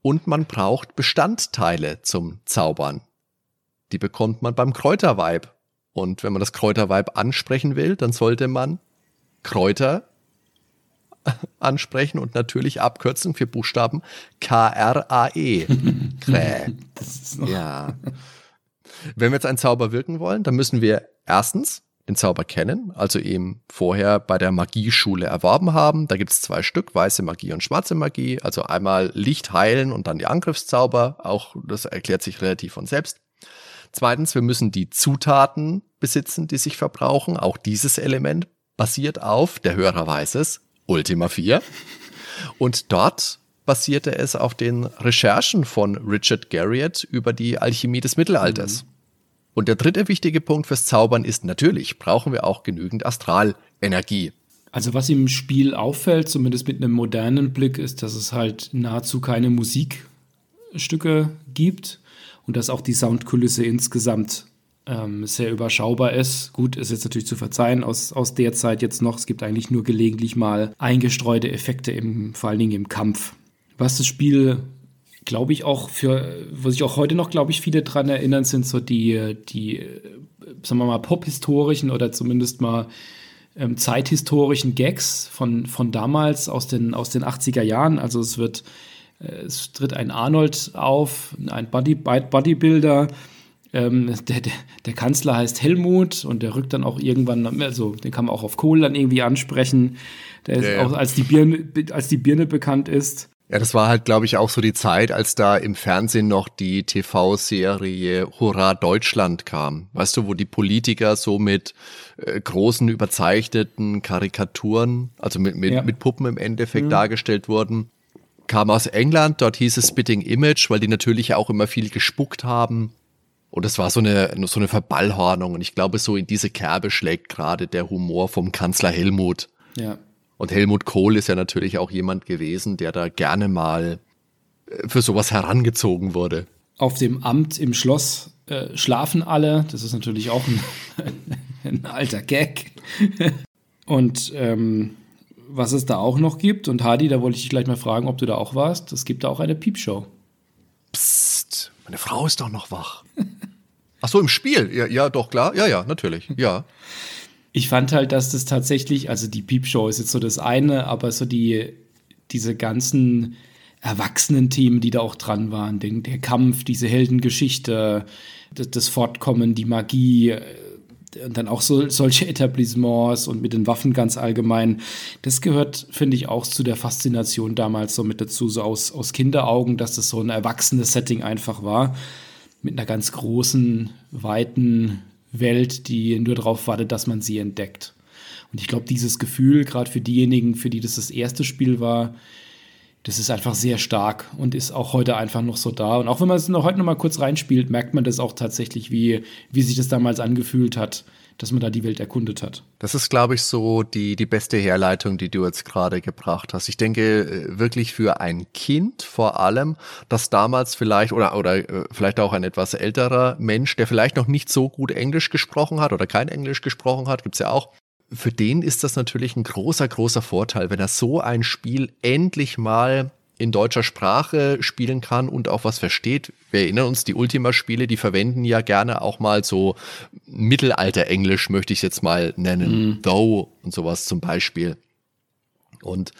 Und man braucht Bestandteile zum Zaubern. Die bekommt man beim Kräuterweib. Und wenn man das Kräuterweib ansprechen will, dann sollte man Kräuter [LAUGHS] ansprechen und natürlich Abkürzung für Buchstaben K-R-A-E. [LAUGHS] Krä. Ja. Wenn wir jetzt einen Zauber wirken wollen, dann müssen wir erstens den Zauber kennen, also eben vorher bei der Magieschule erworben haben. Da gibt es zwei Stück, weiße Magie und schwarze Magie. Also einmal Licht heilen und dann die Angriffszauber. Auch das erklärt sich relativ von selbst. Zweitens, wir müssen die Zutaten besitzen, die sich verbrauchen. Auch dieses Element basiert auf, der Hörer weiß es, Ultima 4. Und dort basierte es auf den Recherchen von Richard Garriott über die Alchemie des Mittelalters. Mhm. Und der dritte wichtige Punkt fürs Zaubern ist natürlich, brauchen wir auch genügend Astralenergie. Also was im Spiel auffällt, zumindest mit einem modernen Blick, ist, dass es halt nahezu keine Musikstücke gibt und dass auch die Soundkulisse insgesamt ähm, sehr überschaubar ist. Gut, ist jetzt natürlich zu verzeihen aus, aus der Zeit jetzt noch. Es gibt eigentlich nur gelegentlich mal eingestreute Effekte, im, vor allen Dingen im Kampf. Was das Spiel, glaube ich, auch für, wo sich auch heute noch, glaube ich, viele dran erinnern, sind so die, die sagen wir mal, pophistorischen oder zumindest mal ähm, zeithistorischen Gags von, von damals aus den, aus den 80er Jahren. Also es wird, äh, es tritt ein Arnold auf, ein Body, Bodybuilder, ähm, der, der, der, Kanzler heißt Helmut und der rückt dann auch irgendwann, also den kann man auch auf Kohl dann irgendwie ansprechen. Der ist ja, auch als die, Birne, als die Birne bekannt ist. Ja, das war halt, glaube ich, auch so die Zeit, als da im Fernsehen noch die TV-Serie Hurra Deutschland kam. Weißt du, wo die Politiker so mit äh, großen, überzeichneten Karikaturen, also mit, mit, ja. mit Puppen im Endeffekt mhm. dargestellt wurden. Kam aus England, dort hieß es Spitting Image, weil die natürlich auch immer viel gespuckt haben. Und es war so eine, so eine Verballhornung. Und ich glaube, so in diese Kerbe schlägt gerade der Humor vom Kanzler Helmut. Ja. Und Helmut Kohl ist ja natürlich auch jemand gewesen, der da gerne mal äh, für sowas herangezogen wurde. Auf dem Amt im Schloss äh, schlafen alle. Das ist natürlich auch ein, [LAUGHS] ein alter Gag. Und ähm, was es da auch noch gibt, und Hadi, da wollte ich dich gleich mal fragen, ob du da auch warst, es gibt da auch eine Piepshow. Psst, meine Frau ist doch noch wach. Ach so, im Spiel. Ja, ja, doch, klar. Ja, ja, natürlich. Ja. Ich fand halt, dass das tatsächlich, also die Piepshow ist jetzt so das eine, aber so die, diese ganzen Erwachsenen-Themen, die da auch dran waren, den, der Kampf, diese Heldengeschichte, das, das Fortkommen, die Magie, und dann auch so, solche Etablissements und mit den Waffen ganz allgemein. Das gehört, finde ich, auch zu der Faszination damals so mit dazu, so aus, aus Kinderaugen, dass das so ein erwachsenes Setting einfach war mit einer ganz großen, weiten Welt, die nur darauf wartet, dass man sie entdeckt. Und ich glaube, dieses Gefühl, gerade für diejenigen, für die das das erste Spiel war, das ist einfach sehr stark und ist auch heute einfach noch so da. Und auch wenn man es noch heute noch mal kurz reinspielt, merkt man das auch tatsächlich, wie, wie sich das damals angefühlt hat dass man da die Welt erkundet hat. Das ist, glaube ich, so die, die beste Herleitung, die du jetzt gerade gebracht hast. Ich denke äh, wirklich für ein Kind vor allem, das damals vielleicht oder, oder äh, vielleicht auch ein etwas älterer Mensch, der vielleicht noch nicht so gut Englisch gesprochen hat oder kein Englisch gesprochen hat, gibt's ja auch, für den ist das natürlich ein großer, großer Vorteil, wenn er so ein Spiel endlich mal in deutscher Sprache spielen kann und auch was versteht. Wir erinnern uns, die Ultima-Spiele, die verwenden ja gerne auch mal so Mittelalter-Englisch, möchte ich jetzt mal nennen. Mhm. Though und sowas zum Beispiel. Und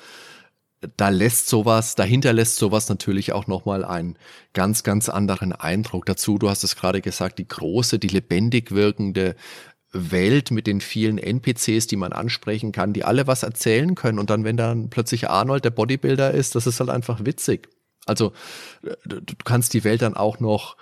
da lässt sowas, dahinter lässt sowas natürlich auch nochmal einen ganz, ganz anderen Eindruck dazu. Du hast es gerade gesagt, die große, die lebendig wirkende Welt mit den vielen NPCs, die man ansprechen kann, die alle was erzählen können. Und dann, wenn dann plötzlich Arnold der Bodybuilder ist, das ist halt einfach witzig. Also du kannst die Welt dann auch noch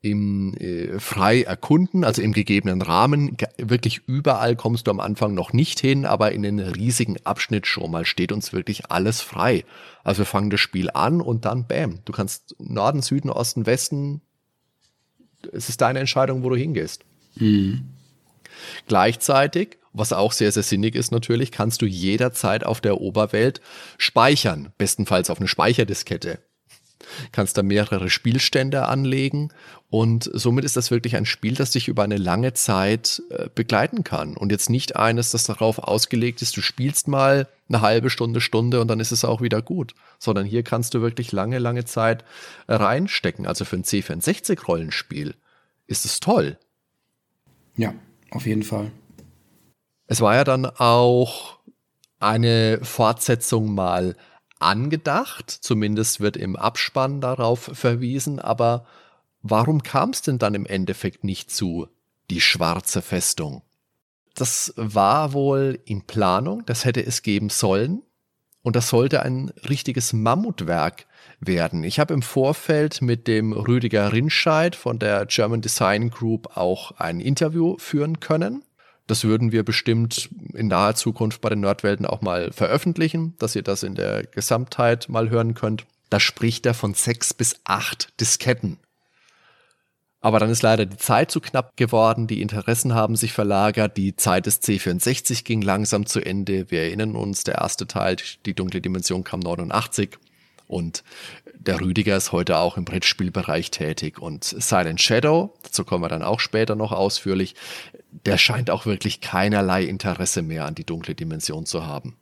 im äh, frei erkunden, also im gegebenen Rahmen. Wirklich überall kommst du am Anfang noch nicht hin, aber in den riesigen Abschnitt schon mal steht uns wirklich alles frei. Also wir fangen das Spiel an und dann bam, du kannst Norden, Süden, Osten, Westen. Es ist deine Entscheidung, wo du hingehst. Mhm. Gleichzeitig, was auch sehr, sehr sinnig ist natürlich, kannst du jederzeit auf der Oberwelt speichern, bestenfalls auf eine Speicherdiskette kannst da mehrere Spielstände anlegen und somit ist das wirklich ein Spiel, das dich über eine lange Zeit äh, begleiten kann und jetzt nicht eines, das darauf ausgelegt ist, du spielst mal eine halbe Stunde, Stunde und dann ist es auch wieder gut, sondern hier kannst du wirklich lange, lange Zeit reinstecken. Also für ein C64-Rollenspiel ist es toll. Ja, auf jeden Fall. Es war ja dann auch eine Fortsetzung mal angedacht, zumindest wird im Abspann darauf verwiesen, aber warum kam es denn dann im Endeffekt nicht zu die schwarze Festung? Das war wohl in Planung, das hätte es geben sollen und das sollte ein richtiges Mammutwerk werden. Ich habe im Vorfeld mit dem Rüdiger Rinscheid von der German Design Group auch ein Interview führen können. Das würden wir bestimmt in naher Zukunft bei den Nerdwelten auch mal veröffentlichen, dass ihr das in der Gesamtheit mal hören könnt. Da spricht er von sechs bis acht Disketten. Aber dann ist leider die Zeit zu knapp geworden, die Interessen haben sich verlagert, die Zeit des C64 ging langsam zu Ende. Wir erinnern uns, der erste Teil, die dunkle Dimension kam 89 und der Rüdiger ist heute auch im Brettspielbereich tätig und Silent Shadow, dazu kommen wir dann auch später noch ausführlich, der scheint auch wirklich keinerlei Interesse mehr an die dunkle Dimension zu haben.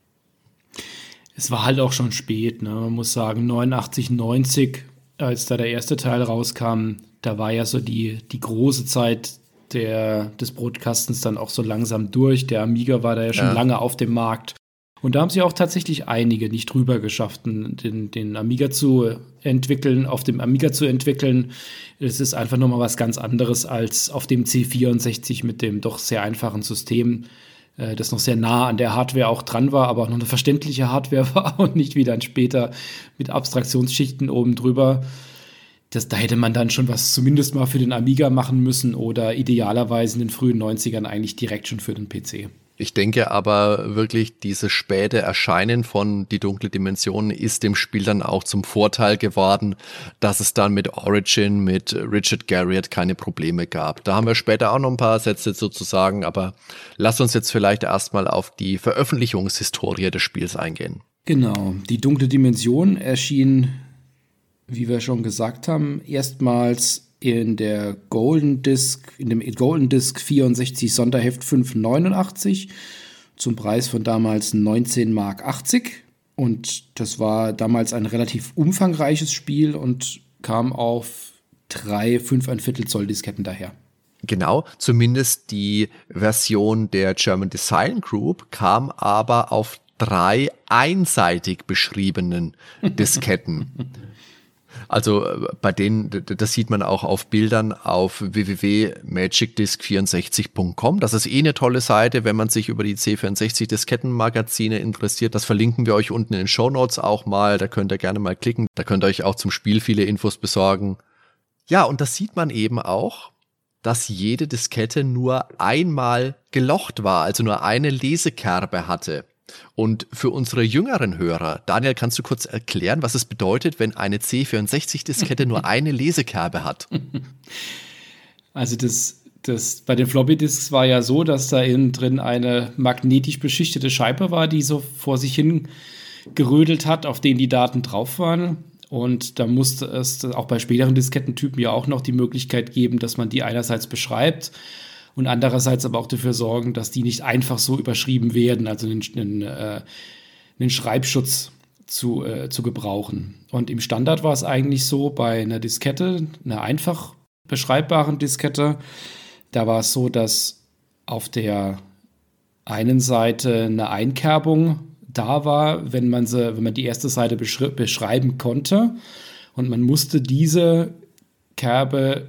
Es war halt auch schon spät, ne? man muss sagen, 89, 90, als da der erste Teil rauskam, da war ja so die, die große Zeit der, des Broadcastens dann auch so langsam durch. Der Amiga war da ja schon ja. lange auf dem Markt. Und da haben sie auch tatsächlich einige nicht drüber geschafft, den, den Amiga zu entwickeln, auf dem Amiga zu entwickeln. Es ist einfach nochmal was ganz anderes als auf dem C64 mit dem doch sehr einfachen System, äh, das noch sehr nah an der Hardware auch dran war, aber auch noch eine verständliche Hardware [LAUGHS] war und nicht wie dann später mit Abstraktionsschichten oben drüber. Das, da hätte man dann schon was zumindest mal für den Amiga machen müssen oder idealerweise in den frühen 90ern eigentlich direkt schon für den PC. Ich denke aber wirklich, dieses späte Erscheinen von Die dunkle Dimension ist dem Spiel dann auch zum Vorteil geworden, dass es dann mit Origin, mit Richard Garriott keine Probleme gab. Da haben wir später auch noch ein paar Sätze sozusagen, aber lass uns jetzt vielleicht erstmal auf die Veröffentlichungshistorie des Spiels eingehen. Genau, Die dunkle Dimension erschien, wie wir schon gesagt haben, erstmals in der Golden Disc, in dem Golden Disc 64 Sonderheft 589 zum Preis von damals 19 Mark 80. Und das war damals ein relativ umfangreiches Spiel und kam auf drei 5 ein Viertel Zoll Disketten daher. Genau, zumindest die Version der German Design Group kam aber auf drei einseitig beschriebenen Disketten. [LAUGHS] Also äh, bei denen, das sieht man auch auf Bildern auf www.magicdisk64.com. Das ist eh eine tolle Seite, wenn man sich über die C64 Diskettenmagazine interessiert. Das verlinken wir euch unten in den Show Notes auch mal. Da könnt ihr gerne mal klicken. Da könnt ihr euch auch zum Spiel viele Infos besorgen. Ja, und das sieht man eben auch, dass jede Diskette nur einmal gelocht war, also nur eine Lesekerbe hatte. Und für unsere jüngeren Hörer, Daniel, kannst du kurz erklären, was es bedeutet, wenn eine C64-Diskette nur [LAUGHS] eine Lesekerbe hat? Also das, das bei den Floppy-Disks war ja so, dass da innen drin eine magnetisch beschichtete Scheibe war, die so vor sich hin gerödelt hat, auf denen die Daten drauf waren. Und da musste es auch bei späteren Diskettentypen ja auch noch die Möglichkeit geben, dass man die einerseits beschreibt und andererseits aber auch dafür sorgen, dass die nicht einfach so überschrieben werden, also einen, einen, äh, einen Schreibschutz zu, äh, zu gebrauchen. Und im Standard war es eigentlich so, bei einer Diskette, einer einfach beschreibbaren Diskette, da war es so, dass auf der einen Seite eine Einkerbung da war, wenn man, sie, wenn man die erste Seite beschreiben konnte. Und man musste diese Kerbe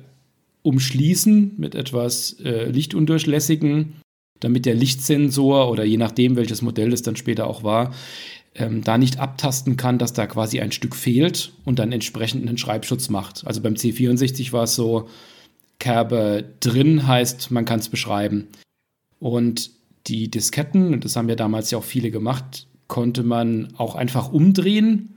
umschließen mit etwas äh, lichtundurchlässigen, damit der Lichtsensor oder je nachdem, welches Modell es dann später auch war, ähm, da nicht abtasten kann, dass da quasi ein Stück fehlt und dann entsprechend einen Schreibschutz macht. Also beim C64 war es so, Kerbe drin heißt, man kann es beschreiben. Und die Disketten, und das haben ja damals ja auch viele gemacht, konnte man auch einfach umdrehen.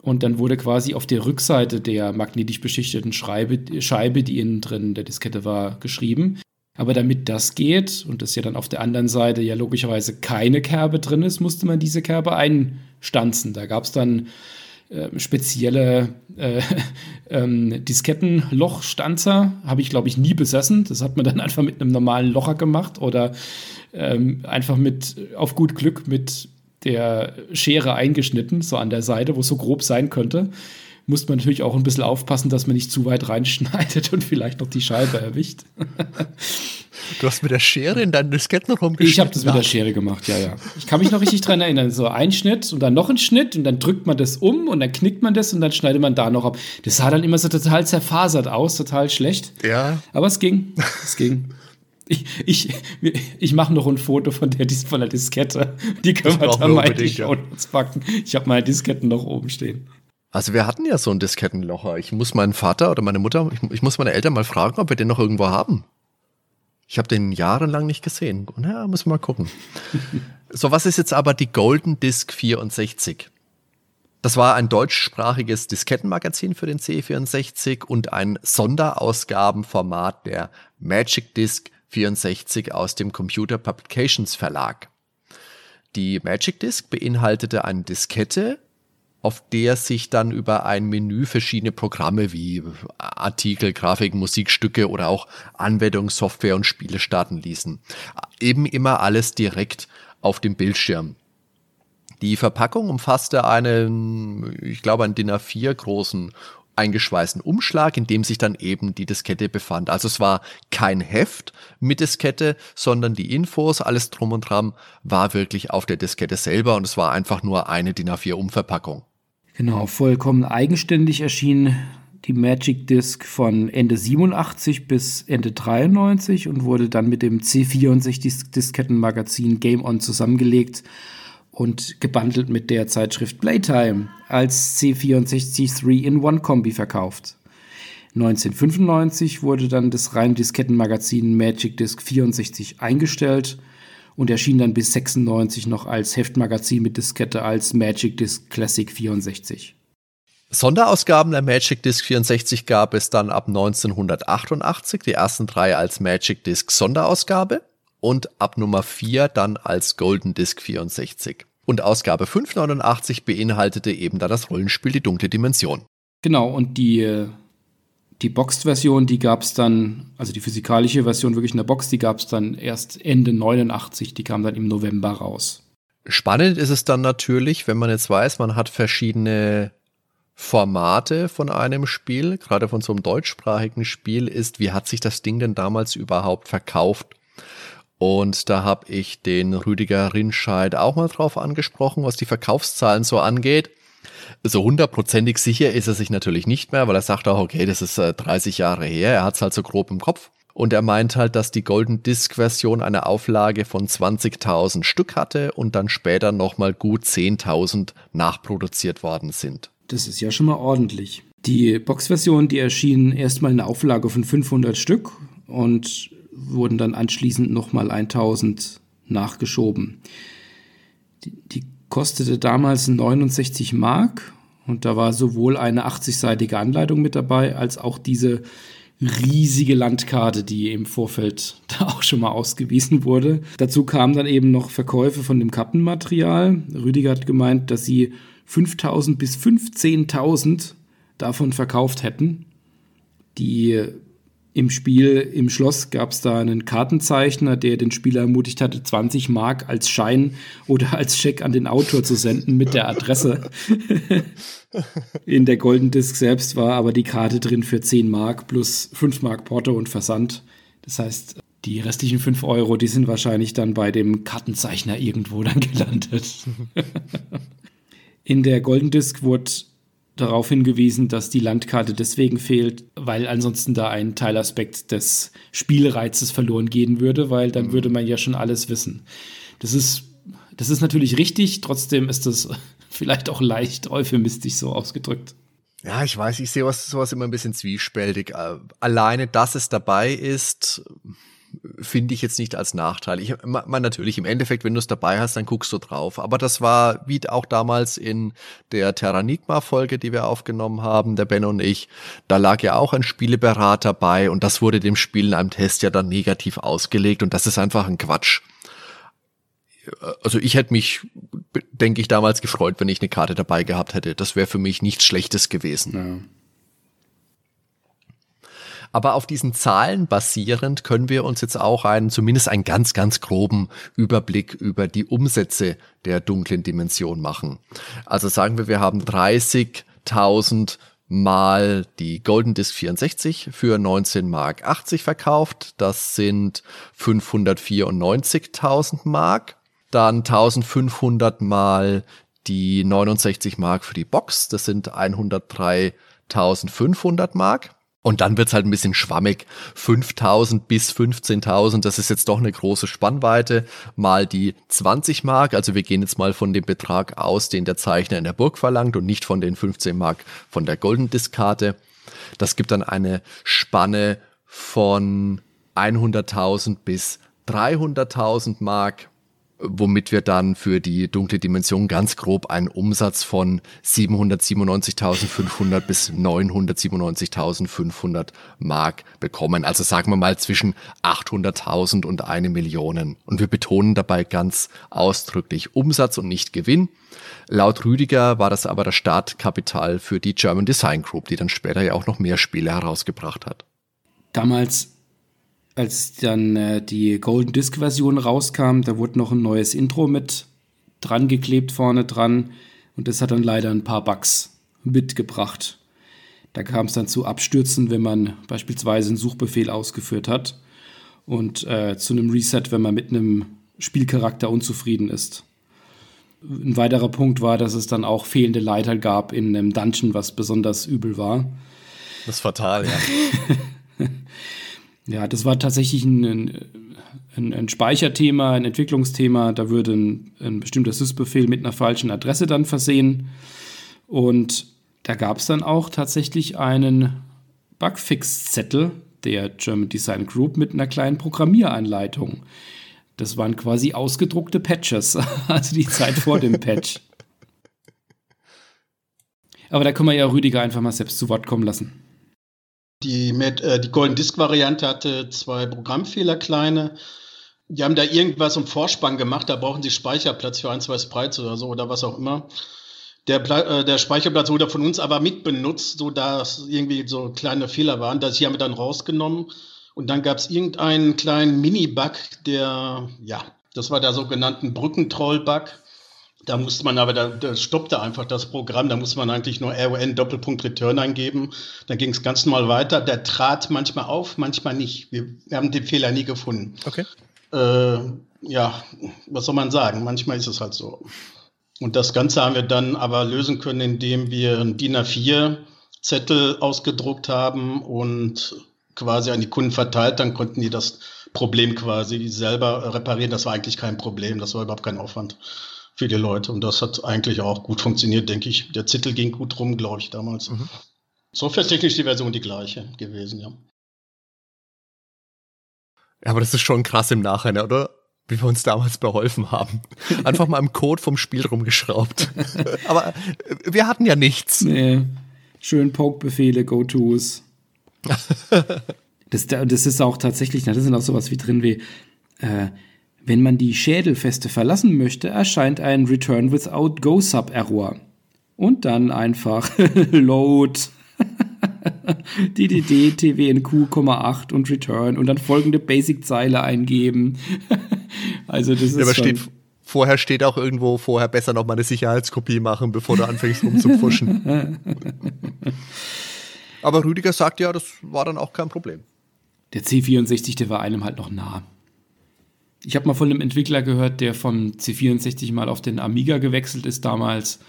Und dann wurde quasi auf der Rückseite der magnetisch beschichteten Schreibe, Scheibe, die innen drin der Diskette war, geschrieben. Aber damit das geht und das ja dann auf der anderen Seite ja logischerweise keine Kerbe drin ist, musste man diese Kerbe einstanzen. Da gab es dann äh, spezielle äh, [LAUGHS] ähm, Diskettenlochstanzer. Habe ich, glaube ich, nie besessen. Das hat man dann [LAUGHS] einfach mit einem normalen Locher gemacht oder ähm, einfach mit auf gut Glück mit der Schere eingeschnitten, so an der Seite, wo es so grob sein könnte muss man natürlich auch ein bisschen aufpassen, dass man nicht zu weit reinschneidet und vielleicht noch die Scheibe erwischt. Du hast mit der Schere in deinen Disketten rumgeschnitten? Ich habe das mit der Schere gemacht, ja, ja. Ich kann mich noch richtig dran erinnern. So ein Schnitt und dann noch ein Schnitt und dann drückt man das um und dann knickt man das und dann schneidet man da noch ab. Das sah dann immer so total zerfasert aus, total schlecht. Ja. Aber es ging. Es ging. Ich, ich, ich mache noch ein Foto von der, von der Diskette. Die können das wir dann mal in die Show packen. Ich habe meine Disketten noch oben stehen. Also wir hatten ja so ein Diskettenlocher. Ich muss meinen Vater oder meine Mutter, ich, ich muss meine Eltern mal fragen, ob wir den noch irgendwo haben. Ich habe den jahrelang nicht gesehen. Na, müssen wir mal gucken. so, was ist jetzt aber die Golden Disk 64? Das war ein deutschsprachiges Diskettenmagazin für den C64 und ein Sonderausgabenformat der Magic Disk 64 aus dem Computer Publications Verlag. Die Magic Disk beinhaltete eine Diskette, auf der sich dann über ein Menü verschiedene Programme wie Artikel, Grafiken, Musikstücke oder auch Anwendungssoftware und Spiele starten ließen. Eben immer alles direkt auf dem Bildschirm. Die Verpackung umfasste einen, ich glaube, einen DIN A4 großen eingeschweißten Umschlag, in dem sich dann eben die Diskette befand. Also es war kein Heft mit Diskette, sondern die Infos, alles drum und dran, war wirklich auf der Diskette selber und es war einfach nur eine DIN A4 Umverpackung. Genau, vollkommen eigenständig erschien die Magic Disk von Ende 87 bis Ende 93 und wurde dann mit dem C64 Diskettenmagazin Game On zusammengelegt und gebundelt mit der Zeitschrift Playtime als C64 3-in-1-Kombi verkauft. 1995 wurde dann das reine Diskettenmagazin Magic Disk 64 eingestellt und erschien dann bis 96 noch als Heftmagazin mit Diskette als Magic Disc Classic 64. Sonderausgaben der Magic Disc 64 gab es dann ab 1988, die ersten drei als Magic Disc Sonderausgabe und ab Nummer 4 dann als Golden Disc 64. Und Ausgabe 589 beinhaltete eben dann das Rollenspiel Die dunkle Dimension. Genau, und die äh, die Boxed-Version, die gab es dann, also die physikalische Version wirklich in der Box, die gab es dann erst Ende 89, die kam dann im November raus. Spannend ist es dann natürlich, wenn man jetzt weiß, man hat verschiedene Formate von einem Spiel, gerade von so einem deutschsprachigen Spiel, ist, wie hat sich das Ding denn damals überhaupt verkauft? Und da habe ich den Rüdiger Rinscheid auch mal drauf angesprochen, was die Verkaufszahlen so angeht. So hundertprozentig sicher ist er sich natürlich nicht mehr, weil er sagt auch, okay, das ist äh, 30 Jahre her, er hat es halt so grob im Kopf. Und er meint halt, dass die Golden Disc Version eine Auflage von 20.000 Stück hatte und dann später nochmal gut 10.000 nachproduziert worden sind. Das ist ja schon mal ordentlich. Die Box-Version, die erschien erstmal in einer Auflage von 500 Stück und wurden dann anschließend nochmal 1000 nachgeschoben. Die, die kostete damals 69 Mark und da war sowohl eine 80-seitige Anleitung mit dabei, als auch diese riesige Landkarte, die im Vorfeld [LAUGHS] da auch schon mal ausgewiesen wurde. Dazu kamen dann eben noch Verkäufe von dem Kappenmaterial. Rüdiger hat gemeint, dass sie 5000 bis 15.000 davon verkauft hätten. Die im Spiel, im Schloss gab es da einen Kartenzeichner, der den Spieler ermutigt hatte, 20 Mark als Schein oder als Scheck an den Autor zu senden mit der Adresse. In der Golden Disc selbst war aber die Karte drin für 10 Mark plus 5 Mark Porto und Versand. Das heißt, die restlichen 5 Euro, die sind wahrscheinlich dann bei dem Kartenzeichner irgendwo dann gelandet. [LAUGHS] In der Golden Disc wurde darauf hingewiesen, dass die Landkarte deswegen fehlt, weil ansonsten da ein Teilaspekt des Spielreizes verloren gehen würde, weil dann mhm. würde man ja schon alles wissen. Das ist, das ist natürlich richtig, trotzdem ist das [LAUGHS] vielleicht auch leicht euphemistisch so ausgedrückt. Ja, ich weiß, ich sehe was, sowas immer ein bisschen zwiespältig. Äh, alleine, dass es dabei ist, finde ich jetzt nicht als Nachteil. Ich meine natürlich im Endeffekt, wenn du es dabei hast, dann guckst du drauf. Aber das war wie auch damals in der Terranigma Folge, die wir aufgenommen haben, der Ben und ich. Da lag ja auch ein Spieleberater bei und das wurde dem Spiel in einem Test ja dann negativ ausgelegt und das ist einfach ein Quatsch. Also ich hätte mich, denke ich, damals gefreut, wenn ich eine Karte dabei gehabt hätte. Das wäre für mich nichts Schlechtes gewesen. Ja. Aber auf diesen Zahlen basierend können wir uns jetzt auch einen, zumindest einen ganz, ganz groben Überblick über die Umsätze der dunklen Dimension machen. Also sagen wir, wir haben 30.000 mal die Golden Disc 64 für 19 Mark 80 verkauft. Das sind 594.000 Mark. Dann 1500 mal die 69 Mark für die Box. Das sind 103.500 Mark. Und dann wird's halt ein bisschen schwammig. 5000 bis 15.000, das ist jetzt doch eine große Spannweite. Mal die 20 Mark, also wir gehen jetzt mal von dem Betrag aus, den der Zeichner in der Burg verlangt und nicht von den 15 Mark von der Golden Diskarte. Das gibt dann eine Spanne von 100.000 bis 300.000 Mark womit wir dann für die dunkle Dimension ganz grob einen Umsatz von 797.500 bis 997.500 Mark bekommen. Also sagen wir mal zwischen 800.000 und eine Million. Und wir betonen dabei ganz ausdrücklich Umsatz und nicht Gewinn. Laut Rüdiger war das aber das Startkapital für die German Design Group, die dann später ja auch noch mehr Spiele herausgebracht hat. Damals als dann äh, die Golden Disc Version rauskam, da wurde noch ein neues Intro mit dran geklebt vorne dran und das hat dann leider ein paar Bugs mitgebracht. Da kam es dann zu Abstürzen, wenn man beispielsweise einen Suchbefehl ausgeführt hat und äh, zu einem Reset, wenn man mit einem Spielcharakter unzufrieden ist. Ein weiterer Punkt war, dass es dann auch fehlende Leiter gab in einem Dungeon, was besonders übel war. Das ist fatal, ja. [LAUGHS] Ja, das war tatsächlich ein, ein, ein Speicherthema, ein Entwicklungsthema. Da würde ein, ein bestimmter Sys-Befehl mit einer falschen Adresse dann versehen. Und da gab es dann auch tatsächlich einen Bugfix-Zettel der German Design Group mit einer kleinen Programmieranleitung. Das waren quasi ausgedruckte Patches, [LAUGHS] also die Zeit vor dem Patch. Aber da können wir ja Rüdiger einfach mal selbst zu Wort kommen lassen. Die, äh, die Golden Disk Variante hatte zwei Programmfehler kleine. Die haben da irgendwas im Vorspann gemacht, da brauchen sie Speicherplatz für ein, zwei Sprites oder so oder was auch immer. Der, äh, der Speicherplatz wurde von uns aber mitbenutzt, so dass irgendwie so kleine Fehler waren. Das hier haben wir dann rausgenommen. Und dann gab es irgendeinen kleinen Mini-Bug, der, ja, das war der sogenannten Brückentroll-Bug. Da musste man aber, da, da stoppte einfach das Programm, da musste man eigentlich nur RON Doppelpunkt Return eingeben. Dann ging es ganz normal weiter. Der trat manchmal auf, manchmal nicht. Wir, wir haben den Fehler nie gefunden. Okay. Äh, ja, was soll man sagen? Manchmal ist es halt so. Und das Ganze haben wir dann aber lösen können, indem wir ein DIN A4 Zettel ausgedruckt haben und quasi an die Kunden verteilt. Dann konnten die das Problem quasi selber reparieren. Das war eigentlich kein Problem. Das war überhaupt kein Aufwand für die Leute. Und das hat eigentlich auch gut funktioniert, denke ich. Der Zettel ging gut rum, glaube ich, damals. Mhm. Softwaretechnisch die Version die gleiche gewesen, ja. Ja, aber das ist schon krass im Nachhinein, oder? Wie wir uns damals beholfen haben. Einfach mal im Code vom Spiel rumgeschraubt. [LAUGHS] aber äh, wir hatten ja nichts. Nee. Schön Poke-Befehle, Go-Tos. [LAUGHS] das, das ist auch tatsächlich, na, das sind auch sowas wie drin wie, äh, wenn man die Schädelfeste verlassen möchte, erscheint ein Return without Go Sub Error. Und dann einfach [LAUGHS] Load [LAUGHS] DDD TWNQ,8 und Return und dann folgende Basic-Zeile eingeben. [LAUGHS] also das ist ja, aber steht, vorher steht auch irgendwo, vorher besser noch mal eine Sicherheitskopie machen, bevor du anfängst rumzupfuschen. aber Rüdiger sagt ja, das war dann auch kein Problem. Der C64, der war einem halt noch nah. Ich habe mal von einem Entwickler gehört, der vom C64 mal auf den Amiga gewechselt ist damals.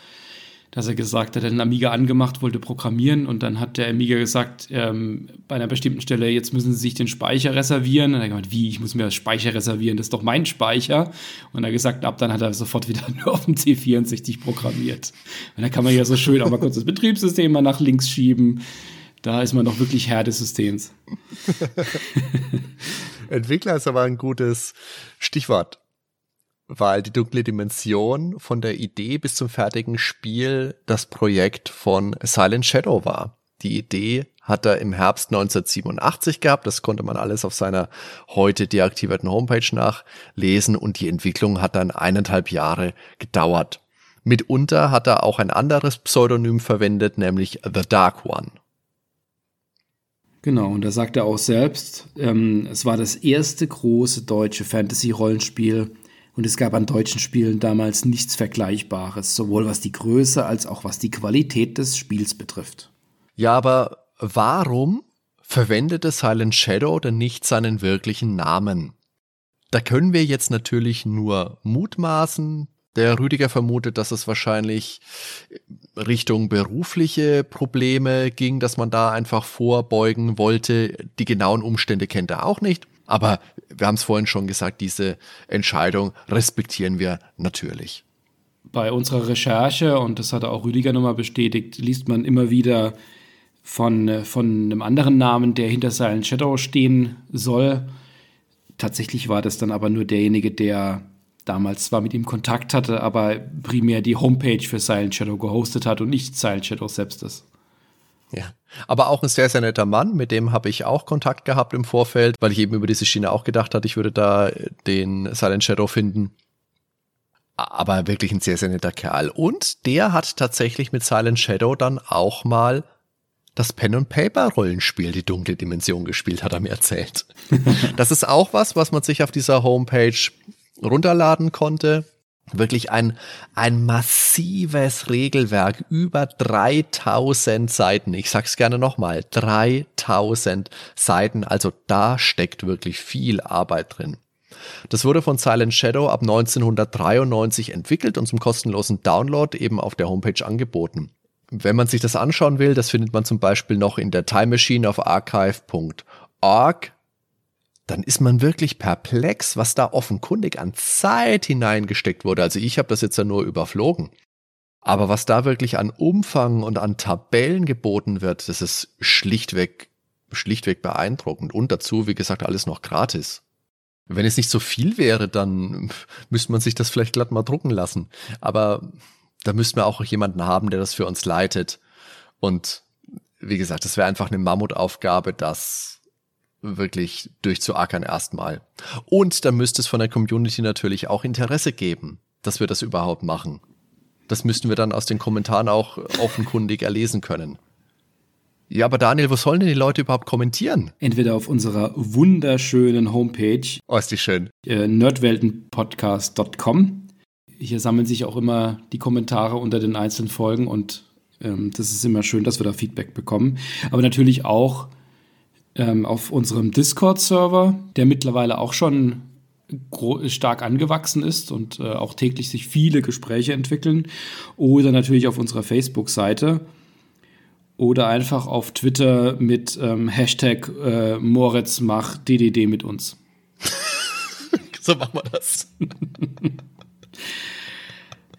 dass er gesagt hat, er hat den Amiga angemacht, wollte programmieren und dann hat der Amiga gesagt, ähm, bei einer bestimmten Stelle, jetzt müssen Sie sich den Speicher reservieren. Und er hat gesagt, wie, ich muss mir das Speicher reservieren, das ist doch mein Speicher. Und er hat gesagt, ab dann hat er sofort wieder [LAUGHS] nur auf dem C64 programmiert. Und da kann man ja so schön auch mal kurz das Betriebssystem mal nach links schieben. Da ist man doch wirklich Herr des Systems. [LAUGHS] Entwickler ist aber ein gutes Stichwort weil die dunkle Dimension von der Idee bis zum fertigen Spiel das Projekt von Silent Shadow war. Die Idee hat er im Herbst 1987 gehabt. Das konnte man alles auf seiner heute deaktivierten Homepage nachlesen und die Entwicklung hat dann eineinhalb Jahre gedauert. Mitunter hat er auch ein anderes Pseudonym verwendet, nämlich The Dark One. Genau, und da sagt er auch selbst, ähm, es war das erste große deutsche Fantasy-Rollenspiel, und es gab an deutschen Spielen damals nichts Vergleichbares, sowohl was die Größe als auch was die Qualität des Spiels betrifft. Ja, aber warum verwendete Silent Shadow denn nicht seinen wirklichen Namen? Da können wir jetzt natürlich nur mutmaßen. Der Rüdiger vermutet, dass es wahrscheinlich Richtung berufliche Probleme ging, dass man da einfach vorbeugen wollte. Die genauen Umstände kennt er auch nicht. Aber wir haben es vorhin schon gesagt, diese Entscheidung respektieren wir natürlich. Bei unserer Recherche, und das hat auch Rüdiger nochmal bestätigt, liest man immer wieder von, von einem anderen Namen, der hinter Silent Shadow stehen soll. Tatsächlich war das dann aber nur derjenige, der damals zwar mit ihm Kontakt hatte, aber primär die Homepage für Silent Shadow gehostet hat und nicht Silent Shadow selbst ist. Ja. Aber auch ein sehr, sehr netter Mann, mit dem habe ich auch Kontakt gehabt im Vorfeld, weil ich eben über diese Schiene auch gedacht hatte, ich würde da den Silent Shadow finden. Aber wirklich ein sehr, sehr netter Kerl. Und der hat tatsächlich mit Silent Shadow dann auch mal das Pen and Paper Rollenspiel Die dunkle Dimension gespielt, hat er mir erzählt. [LAUGHS] das ist auch was, was man sich auf dieser Homepage runterladen konnte wirklich ein, ein massives Regelwerk, über 3000 Seiten. Ich sag's gerne nochmal, 3000 Seiten. Also da steckt wirklich viel Arbeit drin. Das wurde von Silent Shadow ab 1993 entwickelt und zum kostenlosen Download eben auf der Homepage angeboten. Wenn man sich das anschauen will, das findet man zum Beispiel noch in der Time Machine auf archive.org dann ist man wirklich perplex, was da offenkundig an Zeit hineingesteckt wurde. Also ich habe das jetzt ja nur überflogen. Aber was da wirklich an Umfang und an Tabellen geboten wird, das ist schlichtweg, schlichtweg beeindruckend. Und dazu, wie gesagt, alles noch gratis. Wenn es nicht so viel wäre, dann müsste man sich das vielleicht glatt mal drucken lassen. Aber da müssten wir auch jemanden haben, der das für uns leitet. Und wie gesagt, das wäre einfach eine Mammutaufgabe, das wirklich durchzuackern erstmal. Und da müsste es von der Community natürlich auch Interesse geben, dass wir das überhaupt machen. Das müssten wir dann aus den Kommentaren auch offenkundig erlesen können. Ja, aber Daniel, wo sollen denn die Leute überhaupt kommentieren? Entweder auf unserer wunderschönen Homepage. Oh, ist die schön. Äh, nerdweltenpodcast.com. Hier sammeln sich auch immer die Kommentare unter den einzelnen Folgen und ähm, das ist immer schön, dass wir da Feedback bekommen. Aber natürlich auch ähm, auf unserem Discord-Server, der mittlerweile auch schon stark angewachsen ist und äh, auch täglich sich viele Gespräche entwickeln. Oder natürlich auf unserer Facebook-Seite. Oder einfach auf Twitter mit ähm, Hashtag äh, Moritz mach DDD mit uns. [LAUGHS] so machen wir das.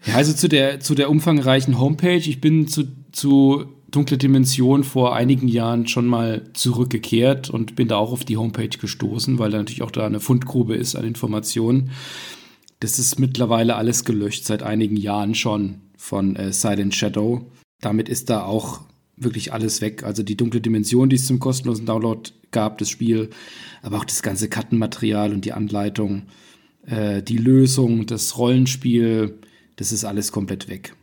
ja, also zu der, zu der umfangreichen Homepage. Ich bin zu, zu Dunkle Dimension vor einigen Jahren schon mal zurückgekehrt und bin da auch auf die Homepage gestoßen, weil da natürlich auch da eine Fundgrube ist an Informationen. Das ist mittlerweile alles gelöscht, seit einigen Jahren schon von äh, Silent Shadow. Damit ist da auch wirklich alles weg. Also die dunkle Dimension, die es zum kostenlosen Download gab, das Spiel, aber auch das ganze Kartenmaterial und die Anleitung, äh, die Lösung, das Rollenspiel, das ist alles komplett weg.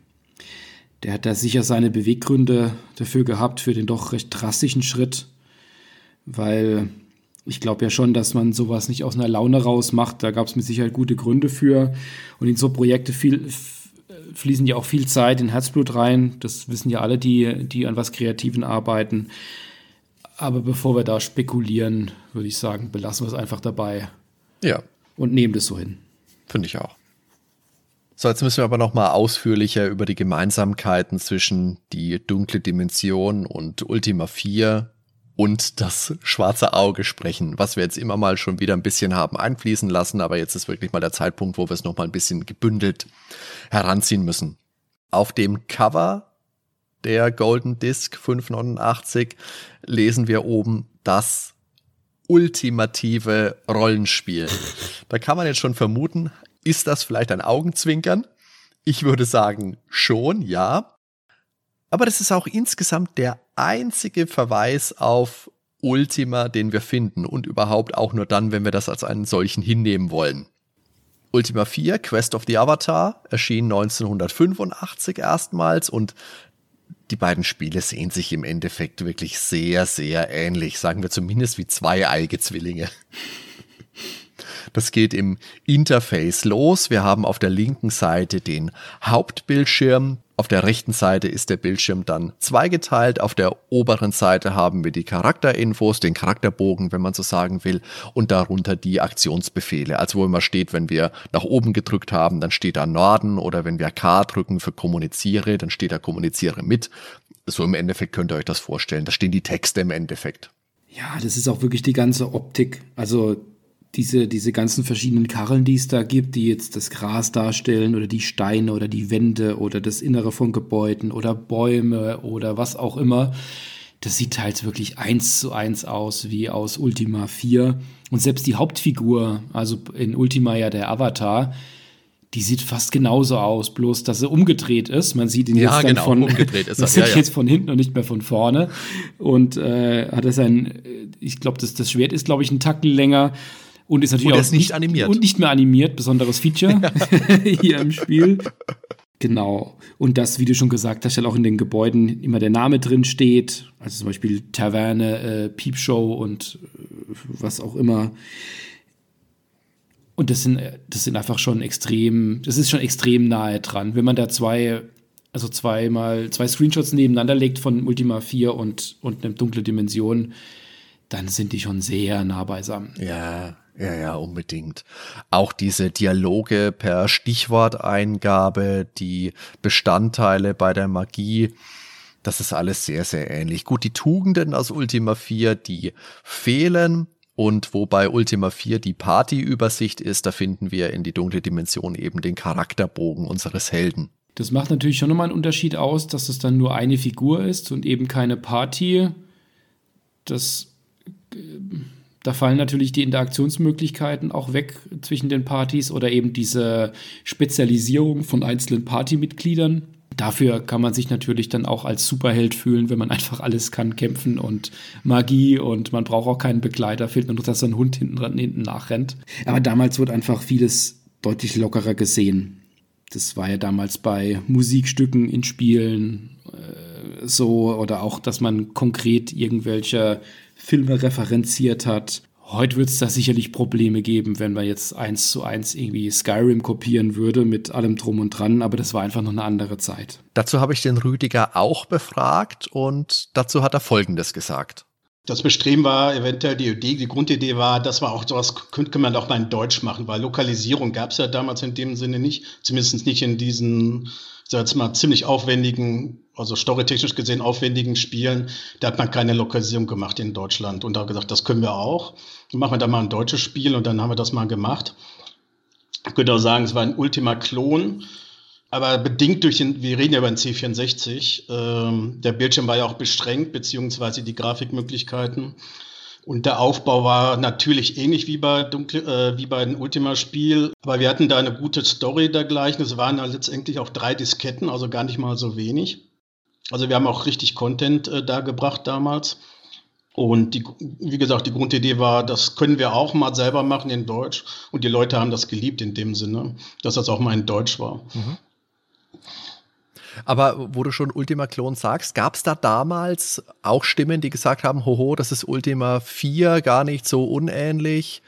Der hat da sicher seine Beweggründe dafür gehabt, für den doch recht drastischen Schritt, weil ich glaube ja schon, dass man sowas nicht aus einer Laune raus macht. Da gab es mit Sicherheit gute Gründe für. Und in so Projekte viel, fließen ja auch viel Zeit in Herzblut rein. Das wissen ja alle, die, die an was Kreativen arbeiten. Aber bevor wir da spekulieren, würde ich sagen, belassen wir es einfach dabei. Ja. Und nehmen das so hin. Finde ich auch. So, jetzt müssen wir aber noch mal ausführlicher über die Gemeinsamkeiten zwischen die dunkle Dimension und Ultima 4 und das schwarze Auge sprechen, was wir jetzt immer mal schon wieder ein bisschen haben einfließen lassen, aber jetzt ist wirklich mal der Zeitpunkt, wo wir es noch mal ein bisschen gebündelt heranziehen müssen. Auf dem Cover der Golden Disc 589 lesen wir oben das ultimative Rollenspiel. Da kann man jetzt schon vermuten, ist das vielleicht ein Augenzwinkern? Ich würde sagen, schon, ja. Aber das ist auch insgesamt der einzige Verweis auf Ultima, den wir finden und überhaupt auch nur dann, wenn wir das als einen solchen hinnehmen wollen. Ultima 4, Quest of the Avatar, erschien 1985 erstmals und die beiden Spiele sehen sich im Endeffekt wirklich sehr, sehr ähnlich, sagen wir zumindest wie zwei Eigezwillinge. Das geht im Interface los. Wir haben auf der linken Seite den Hauptbildschirm. Auf der rechten Seite ist der Bildschirm dann zweigeteilt. Auf der oberen Seite haben wir die Charakterinfos, den Charakterbogen, wenn man so sagen will, und darunter die Aktionsbefehle. Also wo immer steht, wenn wir nach oben gedrückt haben, dann steht da Norden oder wenn wir K drücken für kommuniziere, dann steht da kommuniziere mit. So im Endeffekt könnt ihr euch das vorstellen. Da stehen die Texte im Endeffekt. Ja, das ist auch wirklich die ganze Optik. Also diese, diese ganzen verschiedenen Karren, die es da gibt, die jetzt das Gras darstellen oder die Steine oder die Wände oder das Innere von Gebäuden oder Bäume oder was auch immer, das sieht teils wirklich eins zu eins aus wie aus Ultima 4. Und selbst die Hauptfigur, also in Ultima ja der Avatar, die sieht fast genauso aus, bloß dass sie umgedreht ist. Man sieht ihn ja, jetzt dann genau, von umgedreht ist [LAUGHS] sieht ja, ja. jetzt von hinten und nicht mehr von vorne. Und äh, hat er sein, ich glaube, das, das Schwert ist, glaube ich, einen Tacken länger. Und ist natürlich und auch nicht animiert. Und nicht mehr animiert, besonderes Feature [LAUGHS] hier im Spiel. Genau. Und das, wie du schon gesagt hast, ja auch in den Gebäuden immer der Name drin steht. Also zum Beispiel Taverne, äh, Piepshow und äh, was auch immer. Und das sind, das sind einfach schon extrem, das ist schon extrem nahe dran. Wenn man da zwei, also zweimal, zwei Screenshots nebeneinander legt von Ultima 4 und, und eine dunkle Dimension, dann sind die schon sehr nah beisammen. Ja, ja, ja, unbedingt. Auch diese Dialoge per Stichworteingabe, die Bestandteile bei der Magie, das ist alles sehr, sehr ähnlich. Gut, die Tugenden aus Ultima 4, die fehlen. Und wo bei Ultima 4 die Partyübersicht ist, da finden wir in die dunkle Dimension eben den Charakterbogen unseres Helden. Das macht natürlich schon nochmal einen Unterschied aus, dass es dann nur eine Figur ist und eben keine Party. Das da fallen natürlich die Interaktionsmöglichkeiten auch weg zwischen den Partys oder eben diese Spezialisierung von einzelnen Partymitgliedern. Dafür kann man sich natürlich dann auch als Superheld fühlen, wenn man [LAUGHS] einfach alles kann, kämpfen und Magie und man braucht auch keinen Begleiter, fehlt nur noch, dass ein Hund hinten, hinten nachrennt. Aber damals wurde einfach vieles deutlich lockerer gesehen. Das war ja damals bei Musikstücken in Spielen äh, so oder auch, dass man konkret irgendwelche Filme referenziert hat. Heute wird es da sicherlich Probleme geben, wenn man jetzt eins zu eins irgendwie Skyrim kopieren würde mit allem drum und dran, aber das war einfach noch eine andere Zeit. Dazu habe ich den Rüdiger auch befragt und dazu hat er Folgendes gesagt. Das Bestreben war eventuell die Idee, die Grundidee war, dass man auch sowas könnte man auch mal in Deutsch machen, weil Lokalisierung gab es ja damals in dem Sinne nicht, zumindest nicht in diesen sag jetzt mal, ziemlich aufwendigen, also storytechnisch gesehen aufwendigen Spielen, da hat man keine Lokalisierung gemacht in Deutschland. Und da gesagt, das können wir auch. Dann machen wir da mal ein deutsches Spiel und dann haben wir das mal gemacht. Ich könnte auch sagen, es war ein Ultima-Klon, aber bedingt durch den, wir reden ja über den C64, ähm, der Bildschirm war ja auch beschränkt, beziehungsweise die Grafikmöglichkeiten. Und der Aufbau war natürlich ähnlich wie bei, Dunkle, äh, wie bei dem Ultima-Spiel, aber wir hatten da eine gute Story dergleichen. Es waren ja letztendlich auch drei Disketten, also gar nicht mal so wenig. Also wir haben auch richtig Content äh, da gebracht damals. Und die, wie gesagt, die Grundidee war, das können wir auch mal selber machen in Deutsch. Und die Leute haben das geliebt in dem Sinne, dass das auch mal in Deutsch war. Mhm. Aber wo du schon Ultima Klon sagst, gab es da damals auch Stimmen, die gesagt haben, hoho, das ist Ultima 4 gar nicht so unähnlich,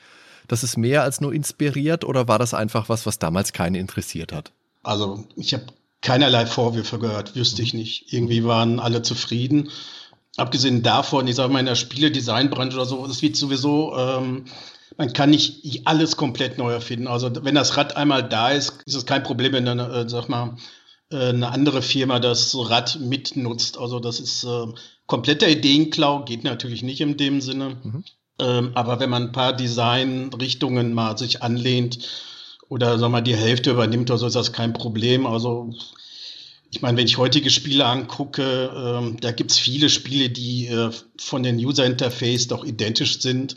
das ist mehr als nur inspiriert oder war das einfach was, was damals keinen interessiert hat? Also ich habe keinerlei Vorwürfe gehört, wüsste ich nicht. Irgendwie waren alle zufrieden. Abgesehen davon, ich sage mal in der Spieledesignbranche oder so, das wird sowieso ähm, man kann nicht alles komplett neu erfinden. Also wenn das Rad einmal da ist, ist es kein Problem, wenn dann, äh, sag mal, äh, eine andere Firma das Rad mitnutzt. Also das ist äh, kompletter Ideenklau, geht natürlich nicht in dem Sinne. Mhm. Ähm, aber wenn man ein paar Designrichtungen mal sich anlehnt oder sag mal die Hälfte übernimmt, oder so ist das kein Problem. Also ich meine, wenn ich heutige Spiele angucke, ähm, da gibt es viele Spiele, die äh, von den User Interface doch identisch sind.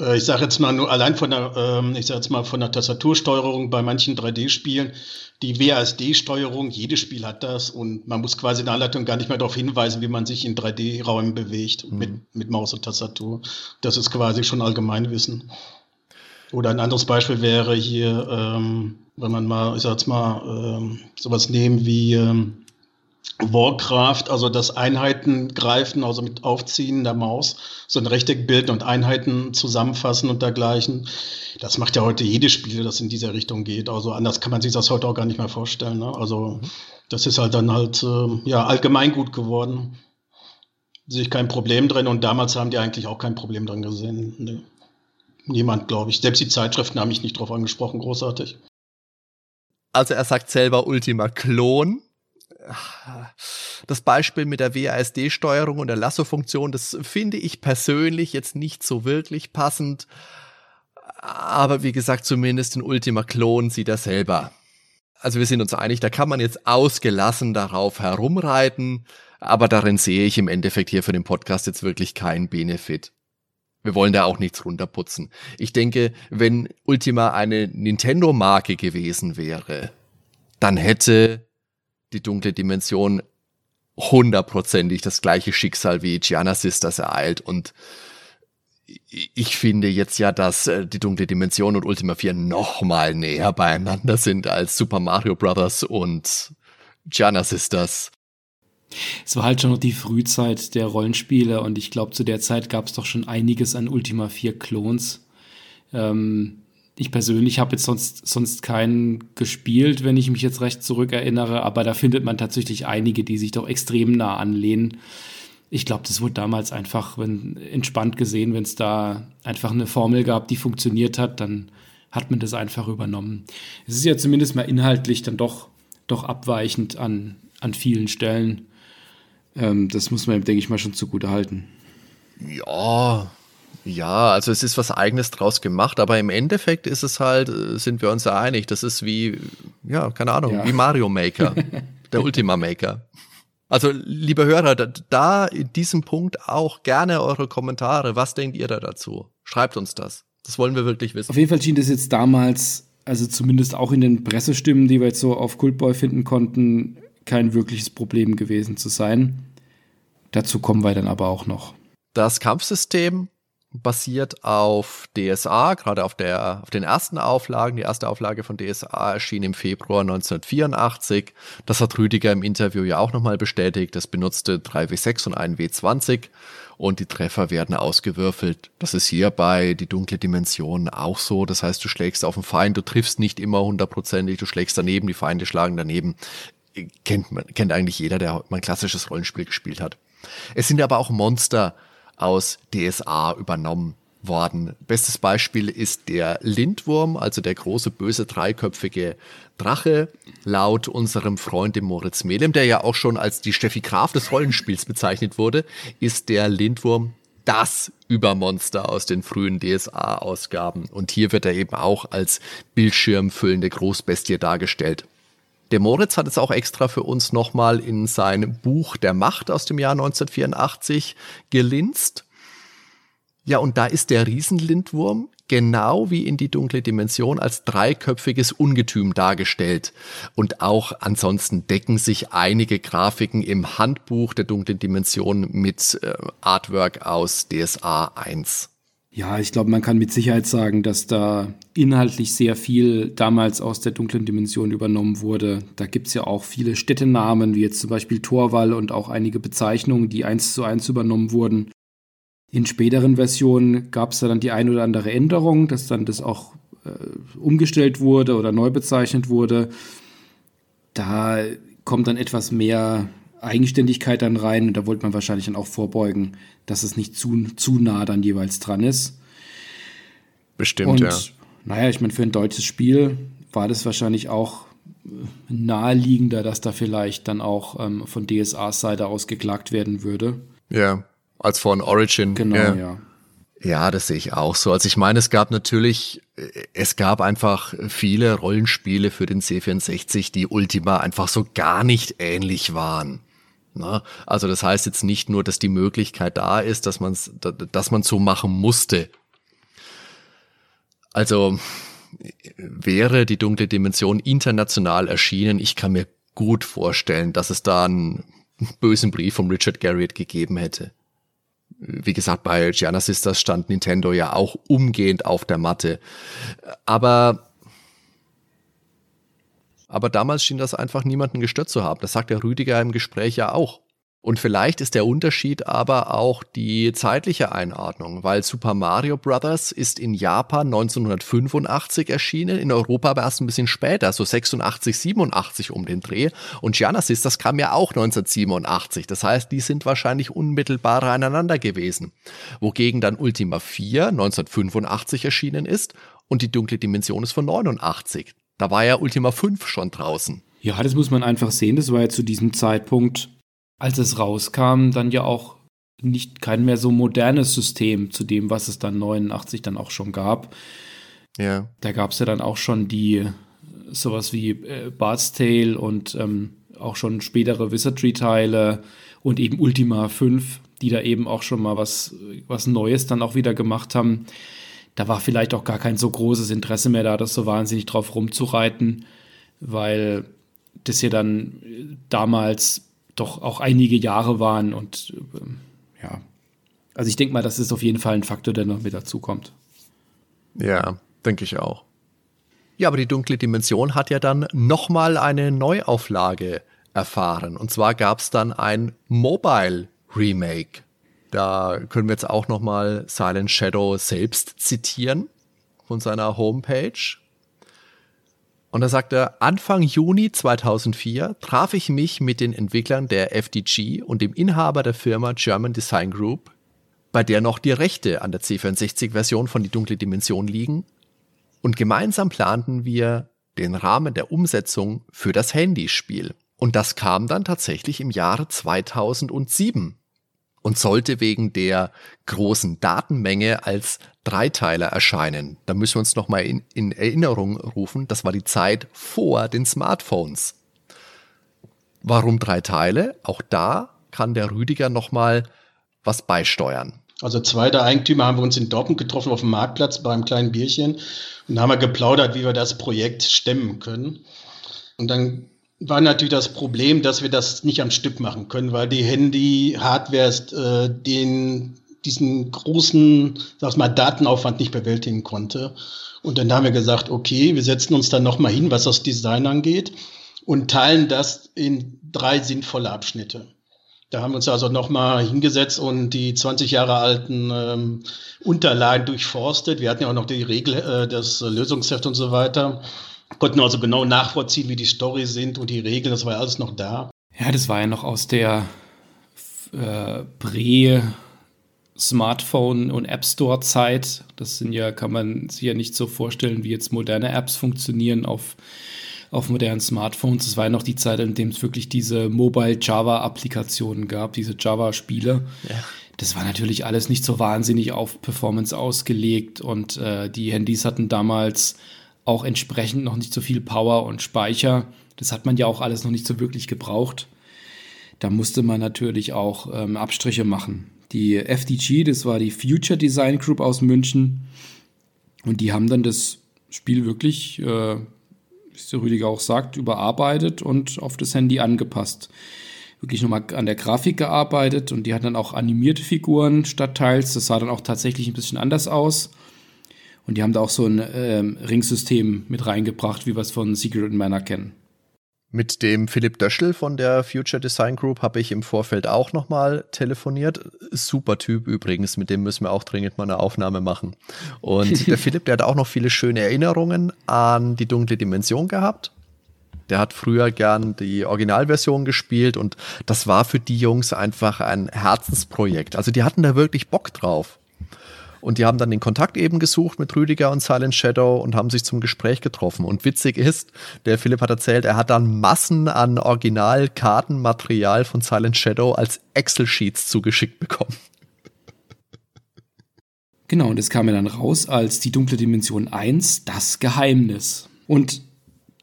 Äh, ich sage jetzt mal nur allein von der, ähm, ich sage jetzt mal von der Tastatursteuerung bei manchen 3D-Spielen, die WASD-Steuerung, jedes Spiel hat das und man muss quasi in der Anleitung gar nicht mehr darauf hinweisen, wie man sich in 3D-Räumen bewegt mhm. mit, mit Maus und Tastatur. Das ist quasi schon Allgemeinwissen. Oder ein anderes Beispiel wäre hier, ähm, wenn man mal, ich sag jetzt mal, ähm, sowas nehmen wie ähm, Warcraft, also das Einheiten greifen, also mit Aufziehen der Maus, so ein Rechteck bilden und Einheiten zusammenfassen und dergleichen. Das macht ja heute jedes Spiel, das in dieser Richtung geht. Also anders kann man sich das heute auch gar nicht mehr vorstellen. Ne? Also mhm. das ist halt dann halt äh, ja allgemein gut geworden. Sehe ich kein Problem drin und damals haben die eigentlich auch kein Problem drin gesehen. Nee. Niemand, glaube ich. Selbst die Zeitschriften haben mich nicht drauf angesprochen, großartig. Also er sagt selber Ultima Klon das Beispiel mit der WASD-Steuerung und der Lasso-Funktion, das finde ich persönlich jetzt nicht so wirklich passend. Aber wie gesagt, zumindest in Ultima Klon sieht er selber. Also wir sind uns einig, da kann man jetzt ausgelassen darauf herumreiten, aber darin sehe ich im Endeffekt hier für den Podcast jetzt wirklich keinen Benefit. Wir wollen da auch nichts runterputzen. Ich denke, wenn Ultima eine Nintendo-Marke gewesen wäre, dann hätte die dunkle Dimension hundertprozentig das gleiche Schicksal wie Gianna Sisters ereilt und ich finde jetzt ja, dass äh, die dunkle Dimension und Ultima 4 noch mal näher beieinander sind als Super Mario Bros. und Gianna Sisters. Es war halt schon noch die Frühzeit der Rollenspiele und ich glaube, zu der Zeit gab es doch schon einiges an Ultima 4 Klons. Ähm, ich persönlich habe jetzt sonst, sonst keinen gespielt, wenn ich mich jetzt recht zurückerinnere, aber da findet man tatsächlich einige, die sich doch extrem nah anlehnen. Ich glaube, das wurde damals einfach wenn, entspannt gesehen, wenn es da einfach eine Formel gab, die funktioniert hat, dann hat man das einfach übernommen. Es ist ja zumindest mal inhaltlich dann doch, doch abweichend an, an vielen Stellen. Ähm, das muss man, denke ich mal, schon zugute halten. Ja, ja, also es ist was Eigenes draus gemacht, aber im Endeffekt ist es halt, äh, sind wir uns ja einig, das ist wie, ja, keine Ahnung, ja. wie Mario Maker, [LAUGHS] der Ultima Maker. Also, liebe Hörer, da, da in diesem Punkt auch gerne eure Kommentare. Was denkt ihr da dazu? Schreibt uns das. Das wollen wir wirklich wissen. Auf jeden Fall schien das jetzt damals, also zumindest auch in den Pressestimmen, die wir jetzt so auf Cultboy finden konnten, kein wirkliches Problem gewesen zu sein. Dazu kommen wir dann aber auch noch. Das Kampfsystem basiert auf DSA, gerade auf, der, auf den ersten Auflagen. Die erste Auflage von DSA erschien im Februar 1984. Das hat Rüdiger im Interview ja auch nochmal bestätigt. Das benutzte 3W6 und 1W20 und die Treffer werden ausgewürfelt. Das ist hier bei Die dunkle Dimension auch so. Das heißt, du schlägst auf den Feind, du triffst nicht immer hundertprozentig, du schlägst daneben, die Feinde schlagen daneben. Kennt, man, kennt eigentlich jeder, der mal ein klassisches Rollenspiel gespielt hat. Es sind aber auch Monster aus DSA übernommen worden. Bestes Beispiel ist der Lindwurm, also der große böse dreiköpfige Drache, laut unserem Freund dem Moritz Melem, der ja auch schon als die Steffi Graf des Rollenspiels bezeichnet wurde, ist der Lindwurm das Übermonster aus den frühen DSA-Ausgaben. Und hier wird er eben auch als bildschirmfüllende Großbestie dargestellt. Der Moritz hat es auch extra für uns nochmal in sein Buch Der Macht aus dem Jahr 1984 gelinst. Ja, und da ist der Riesenlindwurm genau wie in die dunkle Dimension als dreiköpfiges Ungetüm dargestellt. Und auch ansonsten decken sich einige Grafiken im Handbuch der dunklen Dimension mit äh, Artwork aus DSA 1. Ja, ich glaube, man kann mit Sicherheit sagen, dass da inhaltlich sehr viel damals aus der dunklen Dimension übernommen wurde. Da gibt es ja auch viele Städtenamen, wie jetzt zum Beispiel Torwall und auch einige Bezeichnungen, die eins zu eins übernommen wurden. In späteren Versionen gab es da dann die ein oder andere Änderung, dass dann das auch äh, umgestellt wurde oder neu bezeichnet wurde. Da kommt dann etwas mehr Eigenständigkeit dann rein und da wollte man wahrscheinlich dann auch vorbeugen, dass es nicht zu, zu nah dann jeweils dran ist. Bestimmt, Und ja. naja, ich meine, für ein deutsches Spiel war das wahrscheinlich auch äh, naheliegender, dass da vielleicht dann auch ähm, von DSAs Seite aus geklagt werden würde. Ja, als von Origin. Genau, ja. ja. Ja, das sehe ich auch so. Also ich meine, es gab natürlich, äh, es gab einfach viele Rollenspiele für den C64, die Ultima einfach so gar nicht ähnlich waren. Na, also das heißt jetzt nicht nur, dass die Möglichkeit da ist, dass man dass man so machen musste. Also wäre die dunkle Dimension international erschienen, ich kann mir gut vorstellen, dass es da einen bösen Brief vom Richard Garriott gegeben hätte wie gesagt, bei Gianna Sisters stand Nintendo ja auch umgehend auf der Matte. Aber, aber damals schien das einfach niemanden gestört zu haben. Das sagt der Rüdiger im Gespräch ja auch. Und vielleicht ist der Unterschied aber auch die zeitliche Einordnung, weil Super Mario Bros. ist in Japan 1985 erschienen, in Europa aber erst ein bisschen später, so 86, 87 um den Dreh. Und Genesis, das kam ja auch 1987. Das heißt, die sind wahrscheinlich unmittelbarer aneinander gewesen. Wogegen dann Ultima 4 1985 erschienen ist und die dunkle Dimension ist von 89. Da war ja Ultima 5 schon draußen. Ja, das muss man einfach sehen. Das war ja zu diesem Zeitpunkt als es rauskam, dann ja auch nicht kein mehr so modernes System zu dem, was es dann 89 dann auch schon gab. Ja. Da gab es ja dann auch schon die sowas wie äh, Bart's Tale und ähm, auch schon spätere Wizardry-Teile und eben Ultima 5, die da eben auch schon mal was, was Neues dann auch wieder gemacht haben. Da war vielleicht auch gar kein so großes Interesse mehr da, das so wahnsinnig drauf rumzureiten, weil das ja dann damals doch auch einige Jahre waren und äh, ja. Also ich denke mal, das ist auf jeden Fall ein Faktor, der noch mit dazu kommt. Ja, denke ich auch. Ja, aber die dunkle Dimension hat ja dann nochmal eine Neuauflage erfahren. Und zwar gab es dann ein Mobile Remake. Da können wir jetzt auch nochmal Silent Shadow selbst zitieren von seiner Homepage. Und da sagt er, Anfang Juni 2004 traf ich mich mit den Entwicklern der FDG und dem Inhaber der Firma German Design Group, bei der noch die Rechte an der C64-Version von Die dunkle Dimension liegen. Und gemeinsam planten wir den Rahmen der Umsetzung für das Handyspiel. Und das kam dann tatsächlich im Jahre 2007 und sollte wegen der großen Datenmenge als Dreiteiler erscheinen. Da müssen wir uns nochmal in, in Erinnerung rufen, das war die Zeit vor den Smartphones. Warum drei Teile? Auch da kann der Rüdiger nochmal was beisteuern. Also zwei der Eigentümer haben wir uns in Dortmund getroffen auf dem Marktplatz beim kleinen Bierchen und haben wir geplaudert, wie wir das Projekt stemmen können. Und dann war natürlich das Problem, dass wir das nicht am Stück machen können, weil die Handy-Hardware äh, den diesen großen, sag mal, Datenaufwand nicht bewältigen konnte. Und dann haben wir gesagt, okay, wir setzen uns dann nochmal hin, was das Design angeht und teilen das in drei sinnvolle Abschnitte. Da haben wir uns also nochmal hingesetzt und die 20 Jahre alten ähm, Unterlagen durchforstet. Wir hatten ja auch noch die Regel, äh, das Lösungsheft und so weiter konnten also genau nachvollziehen, wie die Story sind und die Regeln, das war ja alles noch da. Ja, das war ja noch aus der äh, Prä- Smartphone- und App Store-Zeit. Das sind ja, kann man sich ja nicht so vorstellen, wie jetzt moderne Apps funktionieren auf, auf modernen Smartphones. Das war ja noch die Zeit, in der es wirklich diese Mobile Java-Applikationen gab, diese Java-Spiele. Ja. Das war natürlich alles nicht so wahnsinnig auf Performance ausgelegt und äh, die Handys hatten damals auch entsprechend noch nicht so viel Power und Speicher. Das hat man ja auch alles noch nicht so wirklich gebraucht. Da musste man natürlich auch ähm, Abstriche machen. Die FDG, das war die Future Design Group aus München. Und die haben dann das Spiel wirklich, äh, wie der Rüdiger auch sagt, überarbeitet und auf das Handy angepasst. Wirklich nochmal an der Grafik gearbeitet und die hatten dann auch animierte Figuren statt Teils. Das sah dann auch tatsächlich ein bisschen anders aus. Und die haben da auch so ein ähm, Ringsystem mit reingebracht, wie wir es von Secret Manor kennen. Mit dem Philipp Döschel von der Future Design Group habe ich im Vorfeld auch nochmal telefoniert. Super Typ übrigens, mit dem müssen wir auch dringend mal eine Aufnahme machen. Und [LAUGHS] der Philipp, der hat auch noch viele schöne Erinnerungen an die dunkle Dimension gehabt. Der hat früher gern die Originalversion gespielt und das war für die Jungs einfach ein Herzensprojekt. Also die hatten da wirklich Bock drauf. Und die haben dann den Kontakt eben gesucht mit Rüdiger und Silent Shadow und haben sich zum Gespräch getroffen. Und witzig ist, der Philipp hat erzählt, er hat dann Massen an Originalkartenmaterial von Silent Shadow als Excel-Sheets zugeschickt bekommen. Genau, und es kam ja dann raus als die dunkle Dimension 1, das Geheimnis. Und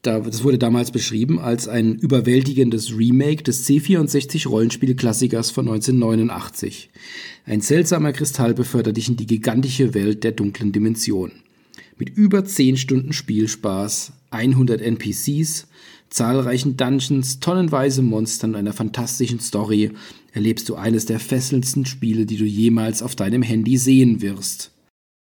das wurde damals beschrieben als ein überwältigendes Remake des C64-Rollenspielklassikers von 1989. Ein seltsamer Kristall befördert dich in die gigantische Welt der dunklen Dimension. Mit über 10 Stunden Spielspaß, 100 NPCs, zahlreichen Dungeons, tonnenweise Monstern und einer fantastischen Story erlebst du eines der fesselndsten Spiele, die du jemals auf deinem Handy sehen wirst.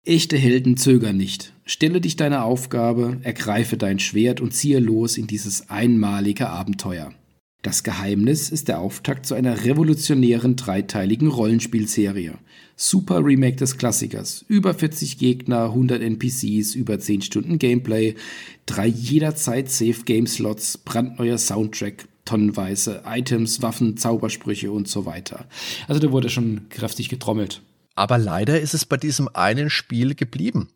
Echte Helden zögern nicht. Stelle dich deiner Aufgabe, ergreife dein Schwert und ziehe los in dieses einmalige Abenteuer. Das Geheimnis ist der Auftakt zu einer revolutionären dreiteiligen Rollenspielserie. Super Remake des Klassikers. Über 40 Gegner, 100 NPCs, über 10 Stunden Gameplay, drei jederzeit Safe Game Slots, brandneuer Soundtrack, tonnenweise Items, Waffen, Zaubersprüche und so weiter. Also da wurde schon kräftig getrommelt. Aber leider ist es bei diesem einen Spiel geblieben.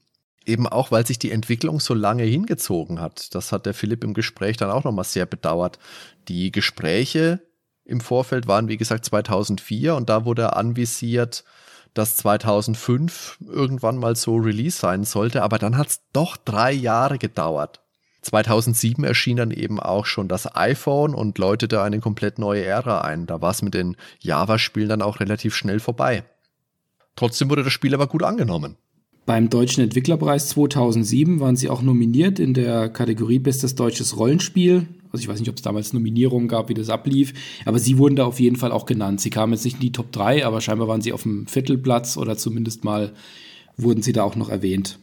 Eben auch, weil sich die Entwicklung so lange hingezogen hat. Das hat der Philipp im Gespräch dann auch nochmal sehr bedauert. Die Gespräche im Vorfeld waren, wie gesagt, 2004 und da wurde anvisiert, dass 2005 irgendwann mal so Release sein sollte. Aber dann hat es doch drei Jahre gedauert. 2007 erschien dann eben auch schon das iPhone und läutete eine komplett neue Ära ein. Da war es mit den Java-Spielen dann auch relativ schnell vorbei. Trotzdem wurde das Spiel aber gut angenommen. Beim Deutschen Entwicklerpreis 2007 waren sie auch nominiert in der Kategorie Bestes deutsches Rollenspiel. Also ich weiß nicht, ob es damals Nominierungen gab, wie das ablief, aber sie wurden da auf jeden Fall auch genannt. Sie kamen jetzt nicht in die Top 3, aber scheinbar waren sie auf dem Viertelplatz oder zumindest mal wurden sie da auch noch erwähnt.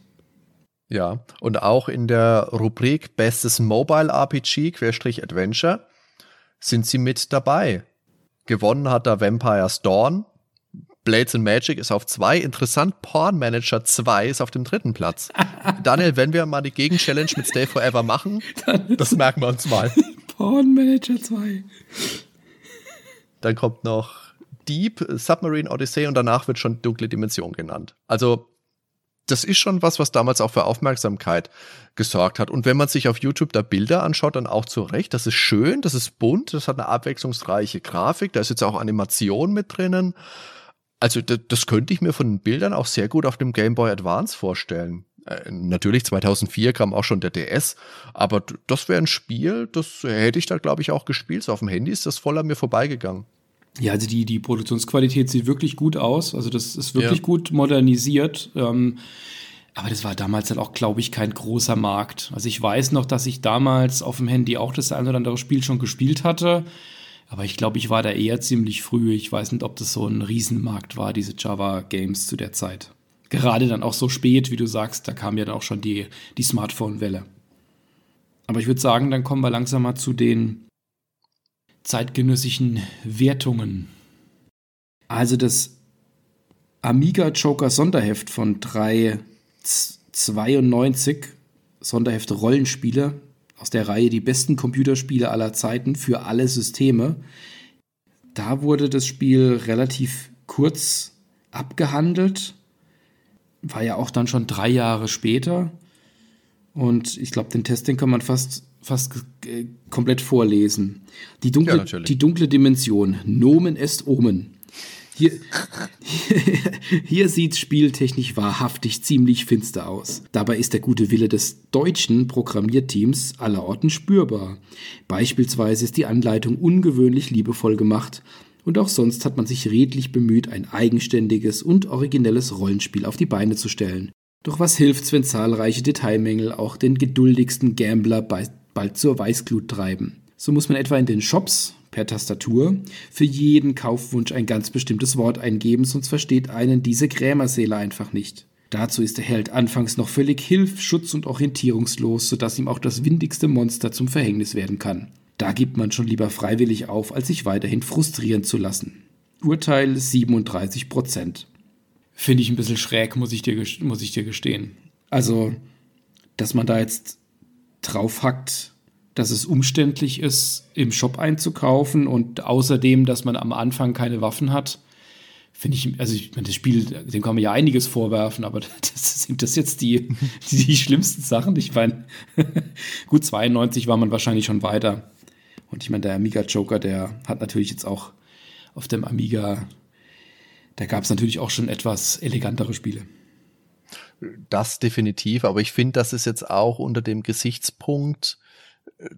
Ja, und auch in der Rubrik Bestes Mobile RPG Querstrich Adventure sind sie mit dabei. Gewonnen hat da Vampire's Dawn, Blades and Magic ist auf zwei. Interessant, Porn Manager 2 ist auf dem dritten Platz. [LAUGHS] Daniel, wenn wir mal die Gegen-Challenge mit Stay Forever machen, [LAUGHS] das merken wir uns mal. [LAUGHS] Porn Manager 2. Dann kommt noch Deep, Submarine Odyssey und danach wird schon Dunkle Dimension genannt. Also, das ist schon was, was damals auch für Aufmerksamkeit gesorgt hat. Und wenn man sich auf YouTube da Bilder anschaut, dann auch zu Recht. Das ist schön, das ist bunt, das hat eine abwechslungsreiche Grafik, da ist jetzt auch Animation mit drinnen. Also das könnte ich mir von den Bildern auch sehr gut auf dem Game Boy Advance vorstellen. Äh, natürlich 2004 kam auch schon der DS, aber das wäre ein Spiel, das hätte ich da glaube ich auch gespielt. So auf dem Handy ist das voll an mir vorbeigegangen. Ja, also die, die Produktionsqualität sieht wirklich gut aus. Also das ist wirklich ja. gut modernisiert. Ähm, aber das war damals dann auch, glaube ich, kein großer Markt. Also ich weiß noch, dass ich damals auf dem Handy auch das ein oder andere Spiel schon gespielt hatte. Aber ich glaube, ich war da eher ziemlich früh. Ich weiß nicht, ob das so ein Riesenmarkt war, diese Java-Games zu der Zeit. Gerade dann auch so spät, wie du sagst, da kam ja dann auch schon die, die Smartphone-Welle. Aber ich würde sagen, dann kommen wir langsam mal zu den zeitgenössischen Wertungen. Also das Amiga Joker Sonderheft von 392, Sonderheft Rollenspiele, aus der Reihe die besten Computerspiele aller Zeiten für alle Systeme. Da wurde das Spiel relativ kurz abgehandelt. War ja auch dann schon drei Jahre später. Und ich glaube, den Test, den kann man fast, fast äh, komplett vorlesen. Die dunkle, ja, die dunkle Dimension. Nomen est Omen. Hier, hier sieht spieltechnisch wahrhaftig ziemlich finster aus. Dabei ist der gute Wille des deutschen Programmierteams allerorten spürbar. Beispielsweise ist die Anleitung ungewöhnlich liebevoll gemacht und auch sonst hat man sich redlich bemüht, ein eigenständiges und originelles Rollenspiel auf die Beine zu stellen. Doch was hilft's, wenn zahlreiche Detailmängel auch den geduldigsten Gambler bald zur Weißglut treiben? So muss man etwa in den Shops per Tastatur für jeden Kaufwunsch ein ganz bestimmtes Wort eingeben, sonst versteht einen diese Krämerseele einfach nicht. Dazu ist der Held anfangs noch völlig hilf-, schutz- und orientierungslos, sodass ihm auch das windigste Monster zum Verhängnis werden kann. Da gibt man schon lieber freiwillig auf, als sich weiterhin frustrieren zu lassen. Urteil 37 Prozent. Finde ich ein bisschen schräg, muss ich, dir, muss ich dir gestehen. Also, dass man da jetzt draufhackt, dass es umständlich ist, im Shop einzukaufen und außerdem, dass man am Anfang keine Waffen hat, finde ich, also ich meine, das Spiel, dem kann man ja einiges vorwerfen, aber [LAUGHS] das, sind das jetzt die, die, die schlimmsten Sachen? Ich meine, [LAUGHS] gut, 92 war man wahrscheinlich schon weiter. Und ich meine, der Amiga Joker, der hat natürlich jetzt auch auf dem Amiga, da gab es natürlich auch schon etwas elegantere Spiele. Das definitiv, aber ich finde, das ist jetzt auch unter dem Gesichtspunkt,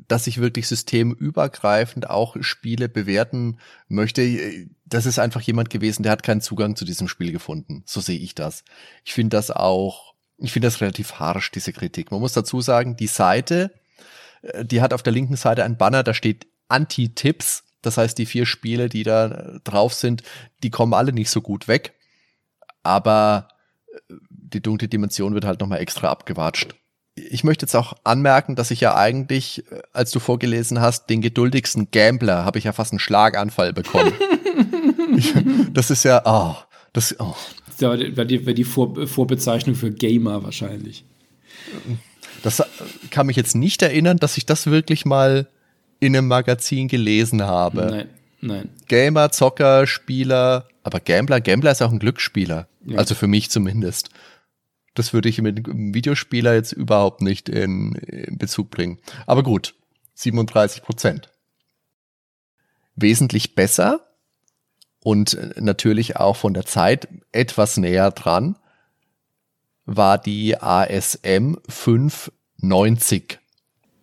dass ich wirklich systemübergreifend auch Spiele bewerten möchte. Das ist einfach jemand gewesen, der hat keinen Zugang zu diesem Spiel gefunden. So sehe ich das. Ich finde das auch, ich finde das relativ harsch, diese Kritik. Man muss dazu sagen, die Seite, äh, die hat auf der linken Seite ein Banner, da steht Anti-Tipps. Das heißt, die vier Spiele, die da drauf sind, die kommen alle nicht so gut weg. Aber äh, die dunkle Dimension wird halt nochmal extra abgewatscht ich möchte jetzt auch anmerken, dass ich ja eigentlich, äh, als du vorgelesen hast, den geduldigsten Gambler, habe ich ja fast einen Schlaganfall bekommen. [LAUGHS] das ist ja, oh, das, oh. Das wäre die, wär die Vor Vorbezeichnung für Gamer wahrscheinlich. Das äh, kann mich jetzt nicht erinnern, dass ich das wirklich mal in einem Magazin gelesen habe. Nein, nein. Gamer, Zocker, Spieler, aber Gambler, Gambler ist auch ein Glücksspieler. Ja. Also für mich zumindest. Das würde ich mit einem Videospieler jetzt überhaupt nicht in, in Bezug bringen. Aber gut, 37 Prozent. Wesentlich besser und natürlich auch von der Zeit etwas näher dran war die ASM 590.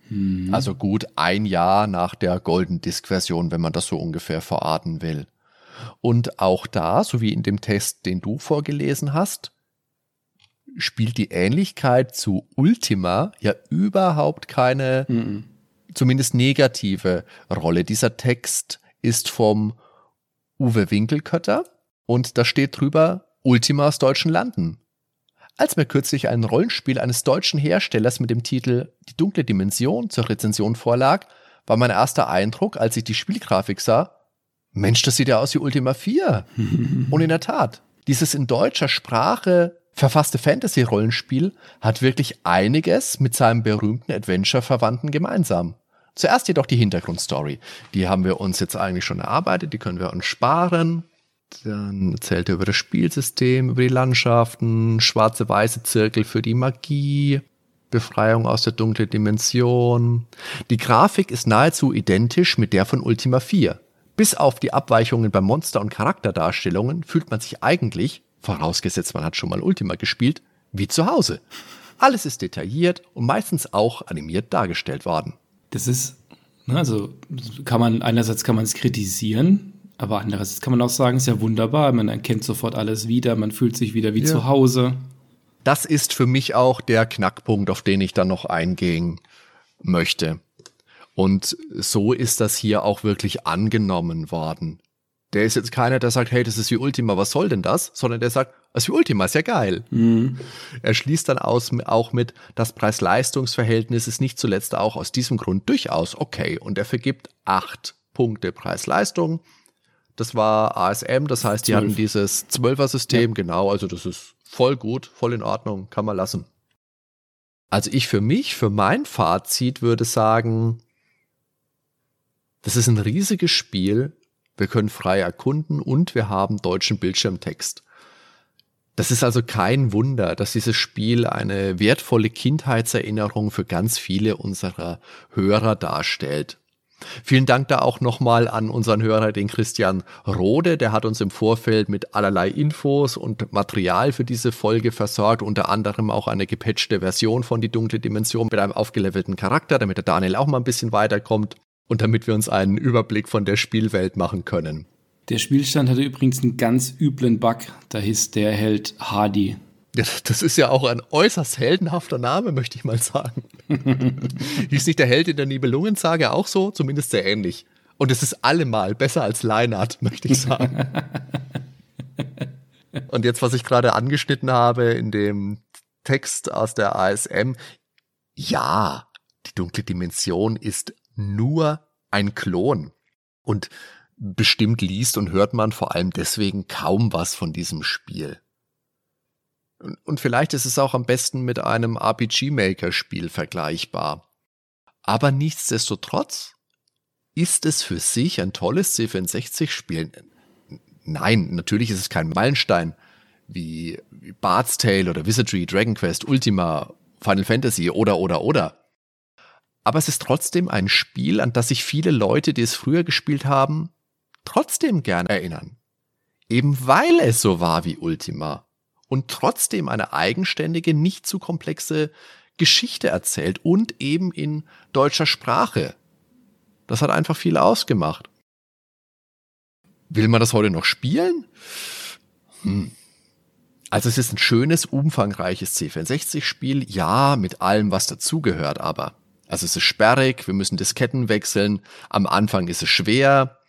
Hm. Also gut ein Jahr nach der Golden Disk Version, wenn man das so ungefähr verorten will. Und auch da, so wie in dem Test, den du vorgelesen hast, spielt die Ähnlichkeit zu Ultima ja überhaupt keine, mhm. zumindest negative Rolle. Dieser Text ist vom Uwe Winkelkötter und da steht drüber Ultima aus deutschen Landen. Als mir kürzlich ein Rollenspiel eines deutschen Herstellers mit dem Titel Die dunkle Dimension zur Rezension vorlag, war mein erster Eindruck, als ich die Spielgrafik sah, Mensch, das sieht ja aus wie Ultima 4. [LAUGHS] und in der Tat, dieses in deutscher Sprache verfasste Fantasy-Rollenspiel hat wirklich einiges mit seinem berühmten Adventure-Verwandten gemeinsam. Zuerst jedoch die Hintergrundstory. Die haben wir uns jetzt eigentlich schon erarbeitet, die können wir uns sparen. Dann erzählt er über das Spielsystem, über die Landschaften, schwarze-weiße Zirkel für die Magie, Befreiung aus der dunklen Dimension. Die Grafik ist nahezu identisch mit der von Ultima 4. Bis auf die Abweichungen bei Monster- und Charakterdarstellungen fühlt man sich eigentlich vorausgesetzt man hat schon mal Ultima gespielt, wie zu Hause. Alles ist detailliert und meistens auch animiert dargestellt worden. Das ist, ne, also kann man, einerseits kann man es kritisieren, aber andererseits kann man auch sagen, es ist ja wunderbar, man erkennt sofort alles wieder, man fühlt sich wieder wie ja. zu Hause. Das ist für mich auch der Knackpunkt, auf den ich dann noch eingehen möchte. Und so ist das hier auch wirklich angenommen worden. Der ist jetzt keiner, der sagt, hey, das ist wie Ultima, was soll denn das? Sondern der sagt, das ist wie Ultima, ist ja geil. Mhm. Er schließt dann aus, auch mit, das Preis-Leistungs-Verhältnis ist nicht zuletzt auch aus diesem Grund durchaus okay. Und er vergibt acht Punkte Preis-Leistung. Das war ASM, das heißt, die 12. hatten dieses Zwölfer-System, ja. genau, also das ist voll gut, voll in Ordnung, kann man lassen. Also ich für mich, für mein Fazit würde sagen, das ist ein riesiges Spiel, wir können frei erkunden und wir haben deutschen Bildschirmtext. Das ist also kein Wunder, dass dieses Spiel eine wertvolle Kindheitserinnerung für ganz viele unserer Hörer darstellt. Vielen Dank da auch nochmal an unseren Hörer, den Christian Rode. Der hat uns im Vorfeld mit allerlei Infos und Material für diese Folge versorgt, unter anderem auch eine gepatchte Version von Die dunkle Dimension mit einem aufgelevelten Charakter, damit der Daniel auch mal ein bisschen weiterkommt und damit wir uns einen Überblick von der Spielwelt machen können. Der Spielstand hatte übrigens einen ganz üblen Bug. Da hieß der Held Hardy. Ja, das ist ja auch ein äußerst heldenhafter Name, möchte ich mal sagen. [LAUGHS] hieß nicht der Held in der Nibelungensage auch so? Zumindest sehr ähnlich. Und es ist allemal besser als Leinart, möchte ich sagen. [LAUGHS] Und jetzt, was ich gerade angeschnitten habe in dem Text aus der ASM, ja, die dunkle Dimension ist nur ein Klon. Und bestimmt liest und hört man vor allem deswegen kaum was von diesem Spiel. Und vielleicht ist es auch am besten mit einem RPG-Maker-Spiel vergleichbar. Aber nichtsdestotrotz ist es für sich ein tolles C64-Spiel. Nein, natürlich ist es kein Meilenstein wie Bard's Tale oder Wizardry, Dragon Quest, Ultima, Final Fantasy oder oder oder. Aber es ist trotzdem ein Spiel, an das sich viele Leute, die es früher gespielt haben, trotzdem gern erinnern. Eben weil es so war wie Ultima und trotzdem eine eigenständige, nicht zu komplexe Geschichte erzählt und eben in deutscher Sprache. Das hat einfach viel ausgemacht. Will man das heute noch spielen? Hm. Also es ist ein schönes, umfangreiches C64-Spiel, ja, mit allem, was dazugehört, aber. Also es ist sperrig, wir müssen Disketten wechseln, am Anfang ist es schwer,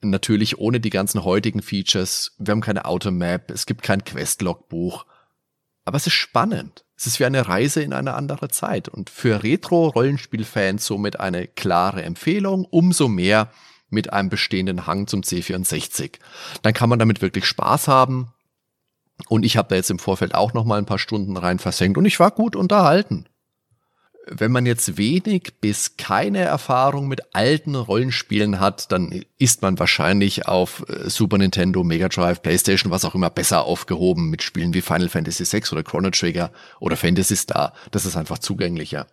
natürlich ohne die ganzen heutigen Features, wir haben keine Automap, es gibt kein Quest-Logbuch, aber es ist spannend. Es ist wie eine Reise in eine andere Zeit. Und für Retro-Rollenspielfans somit eine klare Empfehlung, umso mehr mit einem bestehenden Hang zum C64. Dann kann man damit wirklich Spaß haben, und ich habe da jetzt im Vorfeld auch noch mal ein paar Stunden rein versenkt. Und ich war gut unterhalten. Wenn man jetzt wenig bis keine Erfahrung mit alten Rollenspielen hat, dann ist man wahrscheinlich auf äh, Super Nintendo, Mega Drive, PlayStation, was auch immer besser aufgehoben mit Spielen wie Final Fantasy VI oder Chrono Trigger oder Fantasy Star. Das ist einfach zugänglicher.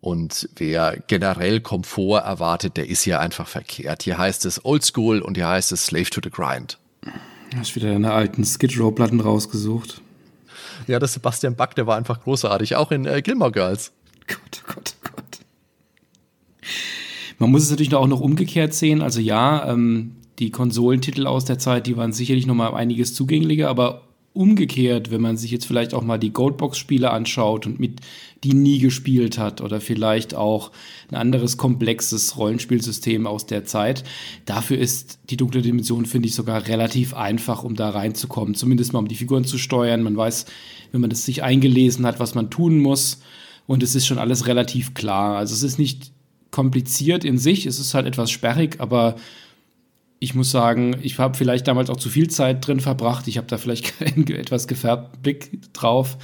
Und wer generell Komfort erwartet, der ist hier einfach verkehrt. Hier heißt es Oldschool und hier heißt es Slave to the Grind. Hast wieder deine alten Skid Row Platten rausgesucht. Ja, der Sebastian Back, der war einfach großartig, auch in äh, Gilmore Girls. Gott, Gott, Gott. Man muss es natürlich auch noch umgekehrt sehen. Also ja, ähm, die Konsolentitel aus der Zeit, die waren sicherlich noch mal einiges zugänglicher, aber umgekehrt, wenn man sich jetzt vielleicht auch mal die Goldbox-Spiele anschaut und mit die nie gespielt hat oder vielleicht auch ein anderes komplexes Rollenspielsystem aus der Zeit, dafür ist die dunkle Dimension, finde ich, sogar relativ einfach, um da reinzukommen. Zumindest mal um die Figuren zu steuern. Man weiß, wenn man das sich eingelesen hat, was man tun muss. Und es ist schon alles relativ klar. Also es ist nicht kompliziert in sich, es ist halt etwas sperrig, aber ich muss sagen, ich habe vielleicht damals auch zu viel Zeit drin verbracht. Ich habe da vielleicht keinen [LAUGHS] etwas gefärbten Blick drauf.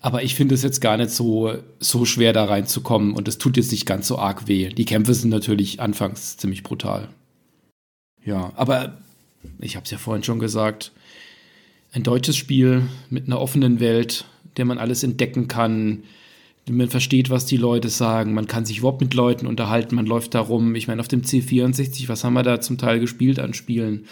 Aber ich finde es jetzt gar nicht so, so schwer, da reinzukommen. Und es tut jetzt nicht ganz so arg weh. Die Kämpfe sind natürlich anfangs ziemlich brutal. Ja, aber ich habe es ja vorhin schon gesagt. Ein deutsches Spiel mit einer offenen Welt, der man alles entdecken kann, man versteht, was die Leute sagen, man kann sich überhaupt mit Leuten unterhalten, man läuft da rum. Ich meine, auf dem C64, was haben wir da zum Teil gespielt an Spielen?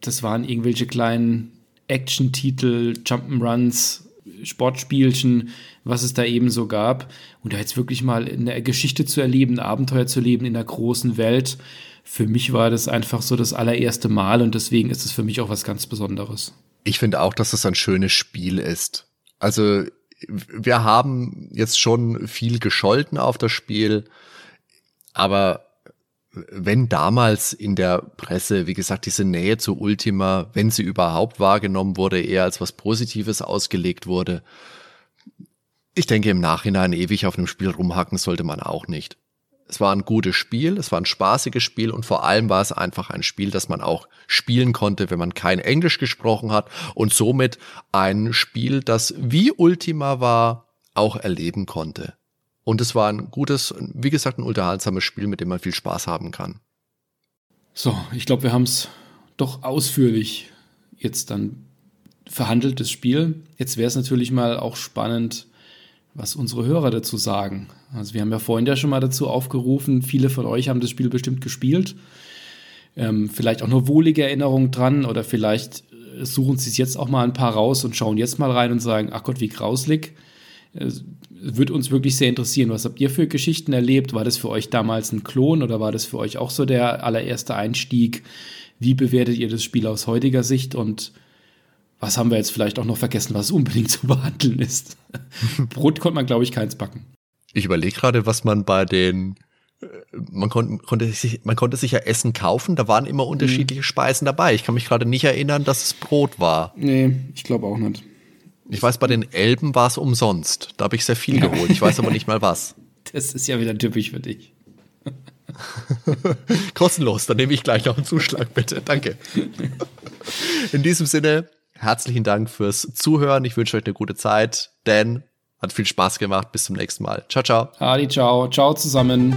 Das waren irgendwelche kleinen Action-Titel, Jump'n'Runs, Sportspielchen, was es da eben so gab. Und da jetzt wirklich mal in der Geschichte zu erleben, ein Abenteuer zu leben in der großen Welt. Für mich war das einfach so das allererste Mal und deswegen ist es für mich auch was ganz Besonderes. Ich finde auch, dass es ein schönes Spiel ist. Also wir haben jetzt schon viel gescholten auf das Spiel, aber wenn damals in der Presse, wie gesagt, diese Nähe zu Ultima, wenn sie überhaupt wahrgenommen wurde, eher als was Positives ausgelegt wurde, ich denke, im Nachhinein ewig auf einem Spiel rumhacken sollte man auch nicht es war ein gutes Spiel, es war ein spaßiges Spiel und vor allem war es einfach ein Spiel, das man auch spielen konnte, wenn man kein Englisch gesprochen hat und somit ein Spiel, das wie Ultima war, auch erleben konnte. Und es war ein gutes, wie gesagt, ein unterhaltsames Spiel, mit dem man viel Spaß haben kann. So, ich glaube, wir haben es doch ausführlich jetzt dann verhandelt, das Spiel. Jetzt wäre es natürlich mal auch spannend, was unsere Hörer dazu sagen. Also wir haben ja vorhin ja schon mal dazu aufgerufen, viele von euch haben das Spiel bestimmt gespielt. Ähm, vielleicht auch nur wohlige Erinnerungen dran oder vielleicht äh, suchen sie es jetzt auch mal ein paar raus und schauen jetzt mal rein und sagen, ach Gott, wie grauslig. Es würde uns wirklich sehr interessieren, was habt ihr für Geschichten erlebt? War das für euch damals ein Klon oder war das für euch auch so der allererste Einstieg? Wie bewertet ihr das Spiel aus heutiger Sicht und was haben wir jetzt vielleicht auch noch vergessen, was unbedingt [LAUGHS] zu behandeln ist? [LAUGHS] Brot konnte man, glaube ich, keins backen. Ich überlege gerade, was man bei den äh, man konnte, konnte sich, man konnte sich ja Essen kaufen, da waren immer unterschiedliche mhm. Speisen dabei. Ich kann mich gerade nicht erinnern, dass es Brot war. Nee, ich glaube auch nicht. Ich weiß, bei den Elben war es umsonst. Da habe ich sehr viel geholt. Ich weiß aber nicht mal was. [LAUGHS] Das ist ja wieder typisch für dich. [LAUGHS] Kostenlos, dann nehme ich gleich noch einen Zuschlag, bitte. Danke. [LAUGHS] In diesem Sinne, herzlichen Dank fürs Zuhören. Ich wünsche euch eine gute Zeit. Dan, hat viel Spaß gemacht. Bis zum nächsten Mal. Ciao, ciao. Adi, ciao. Ciao zusammen.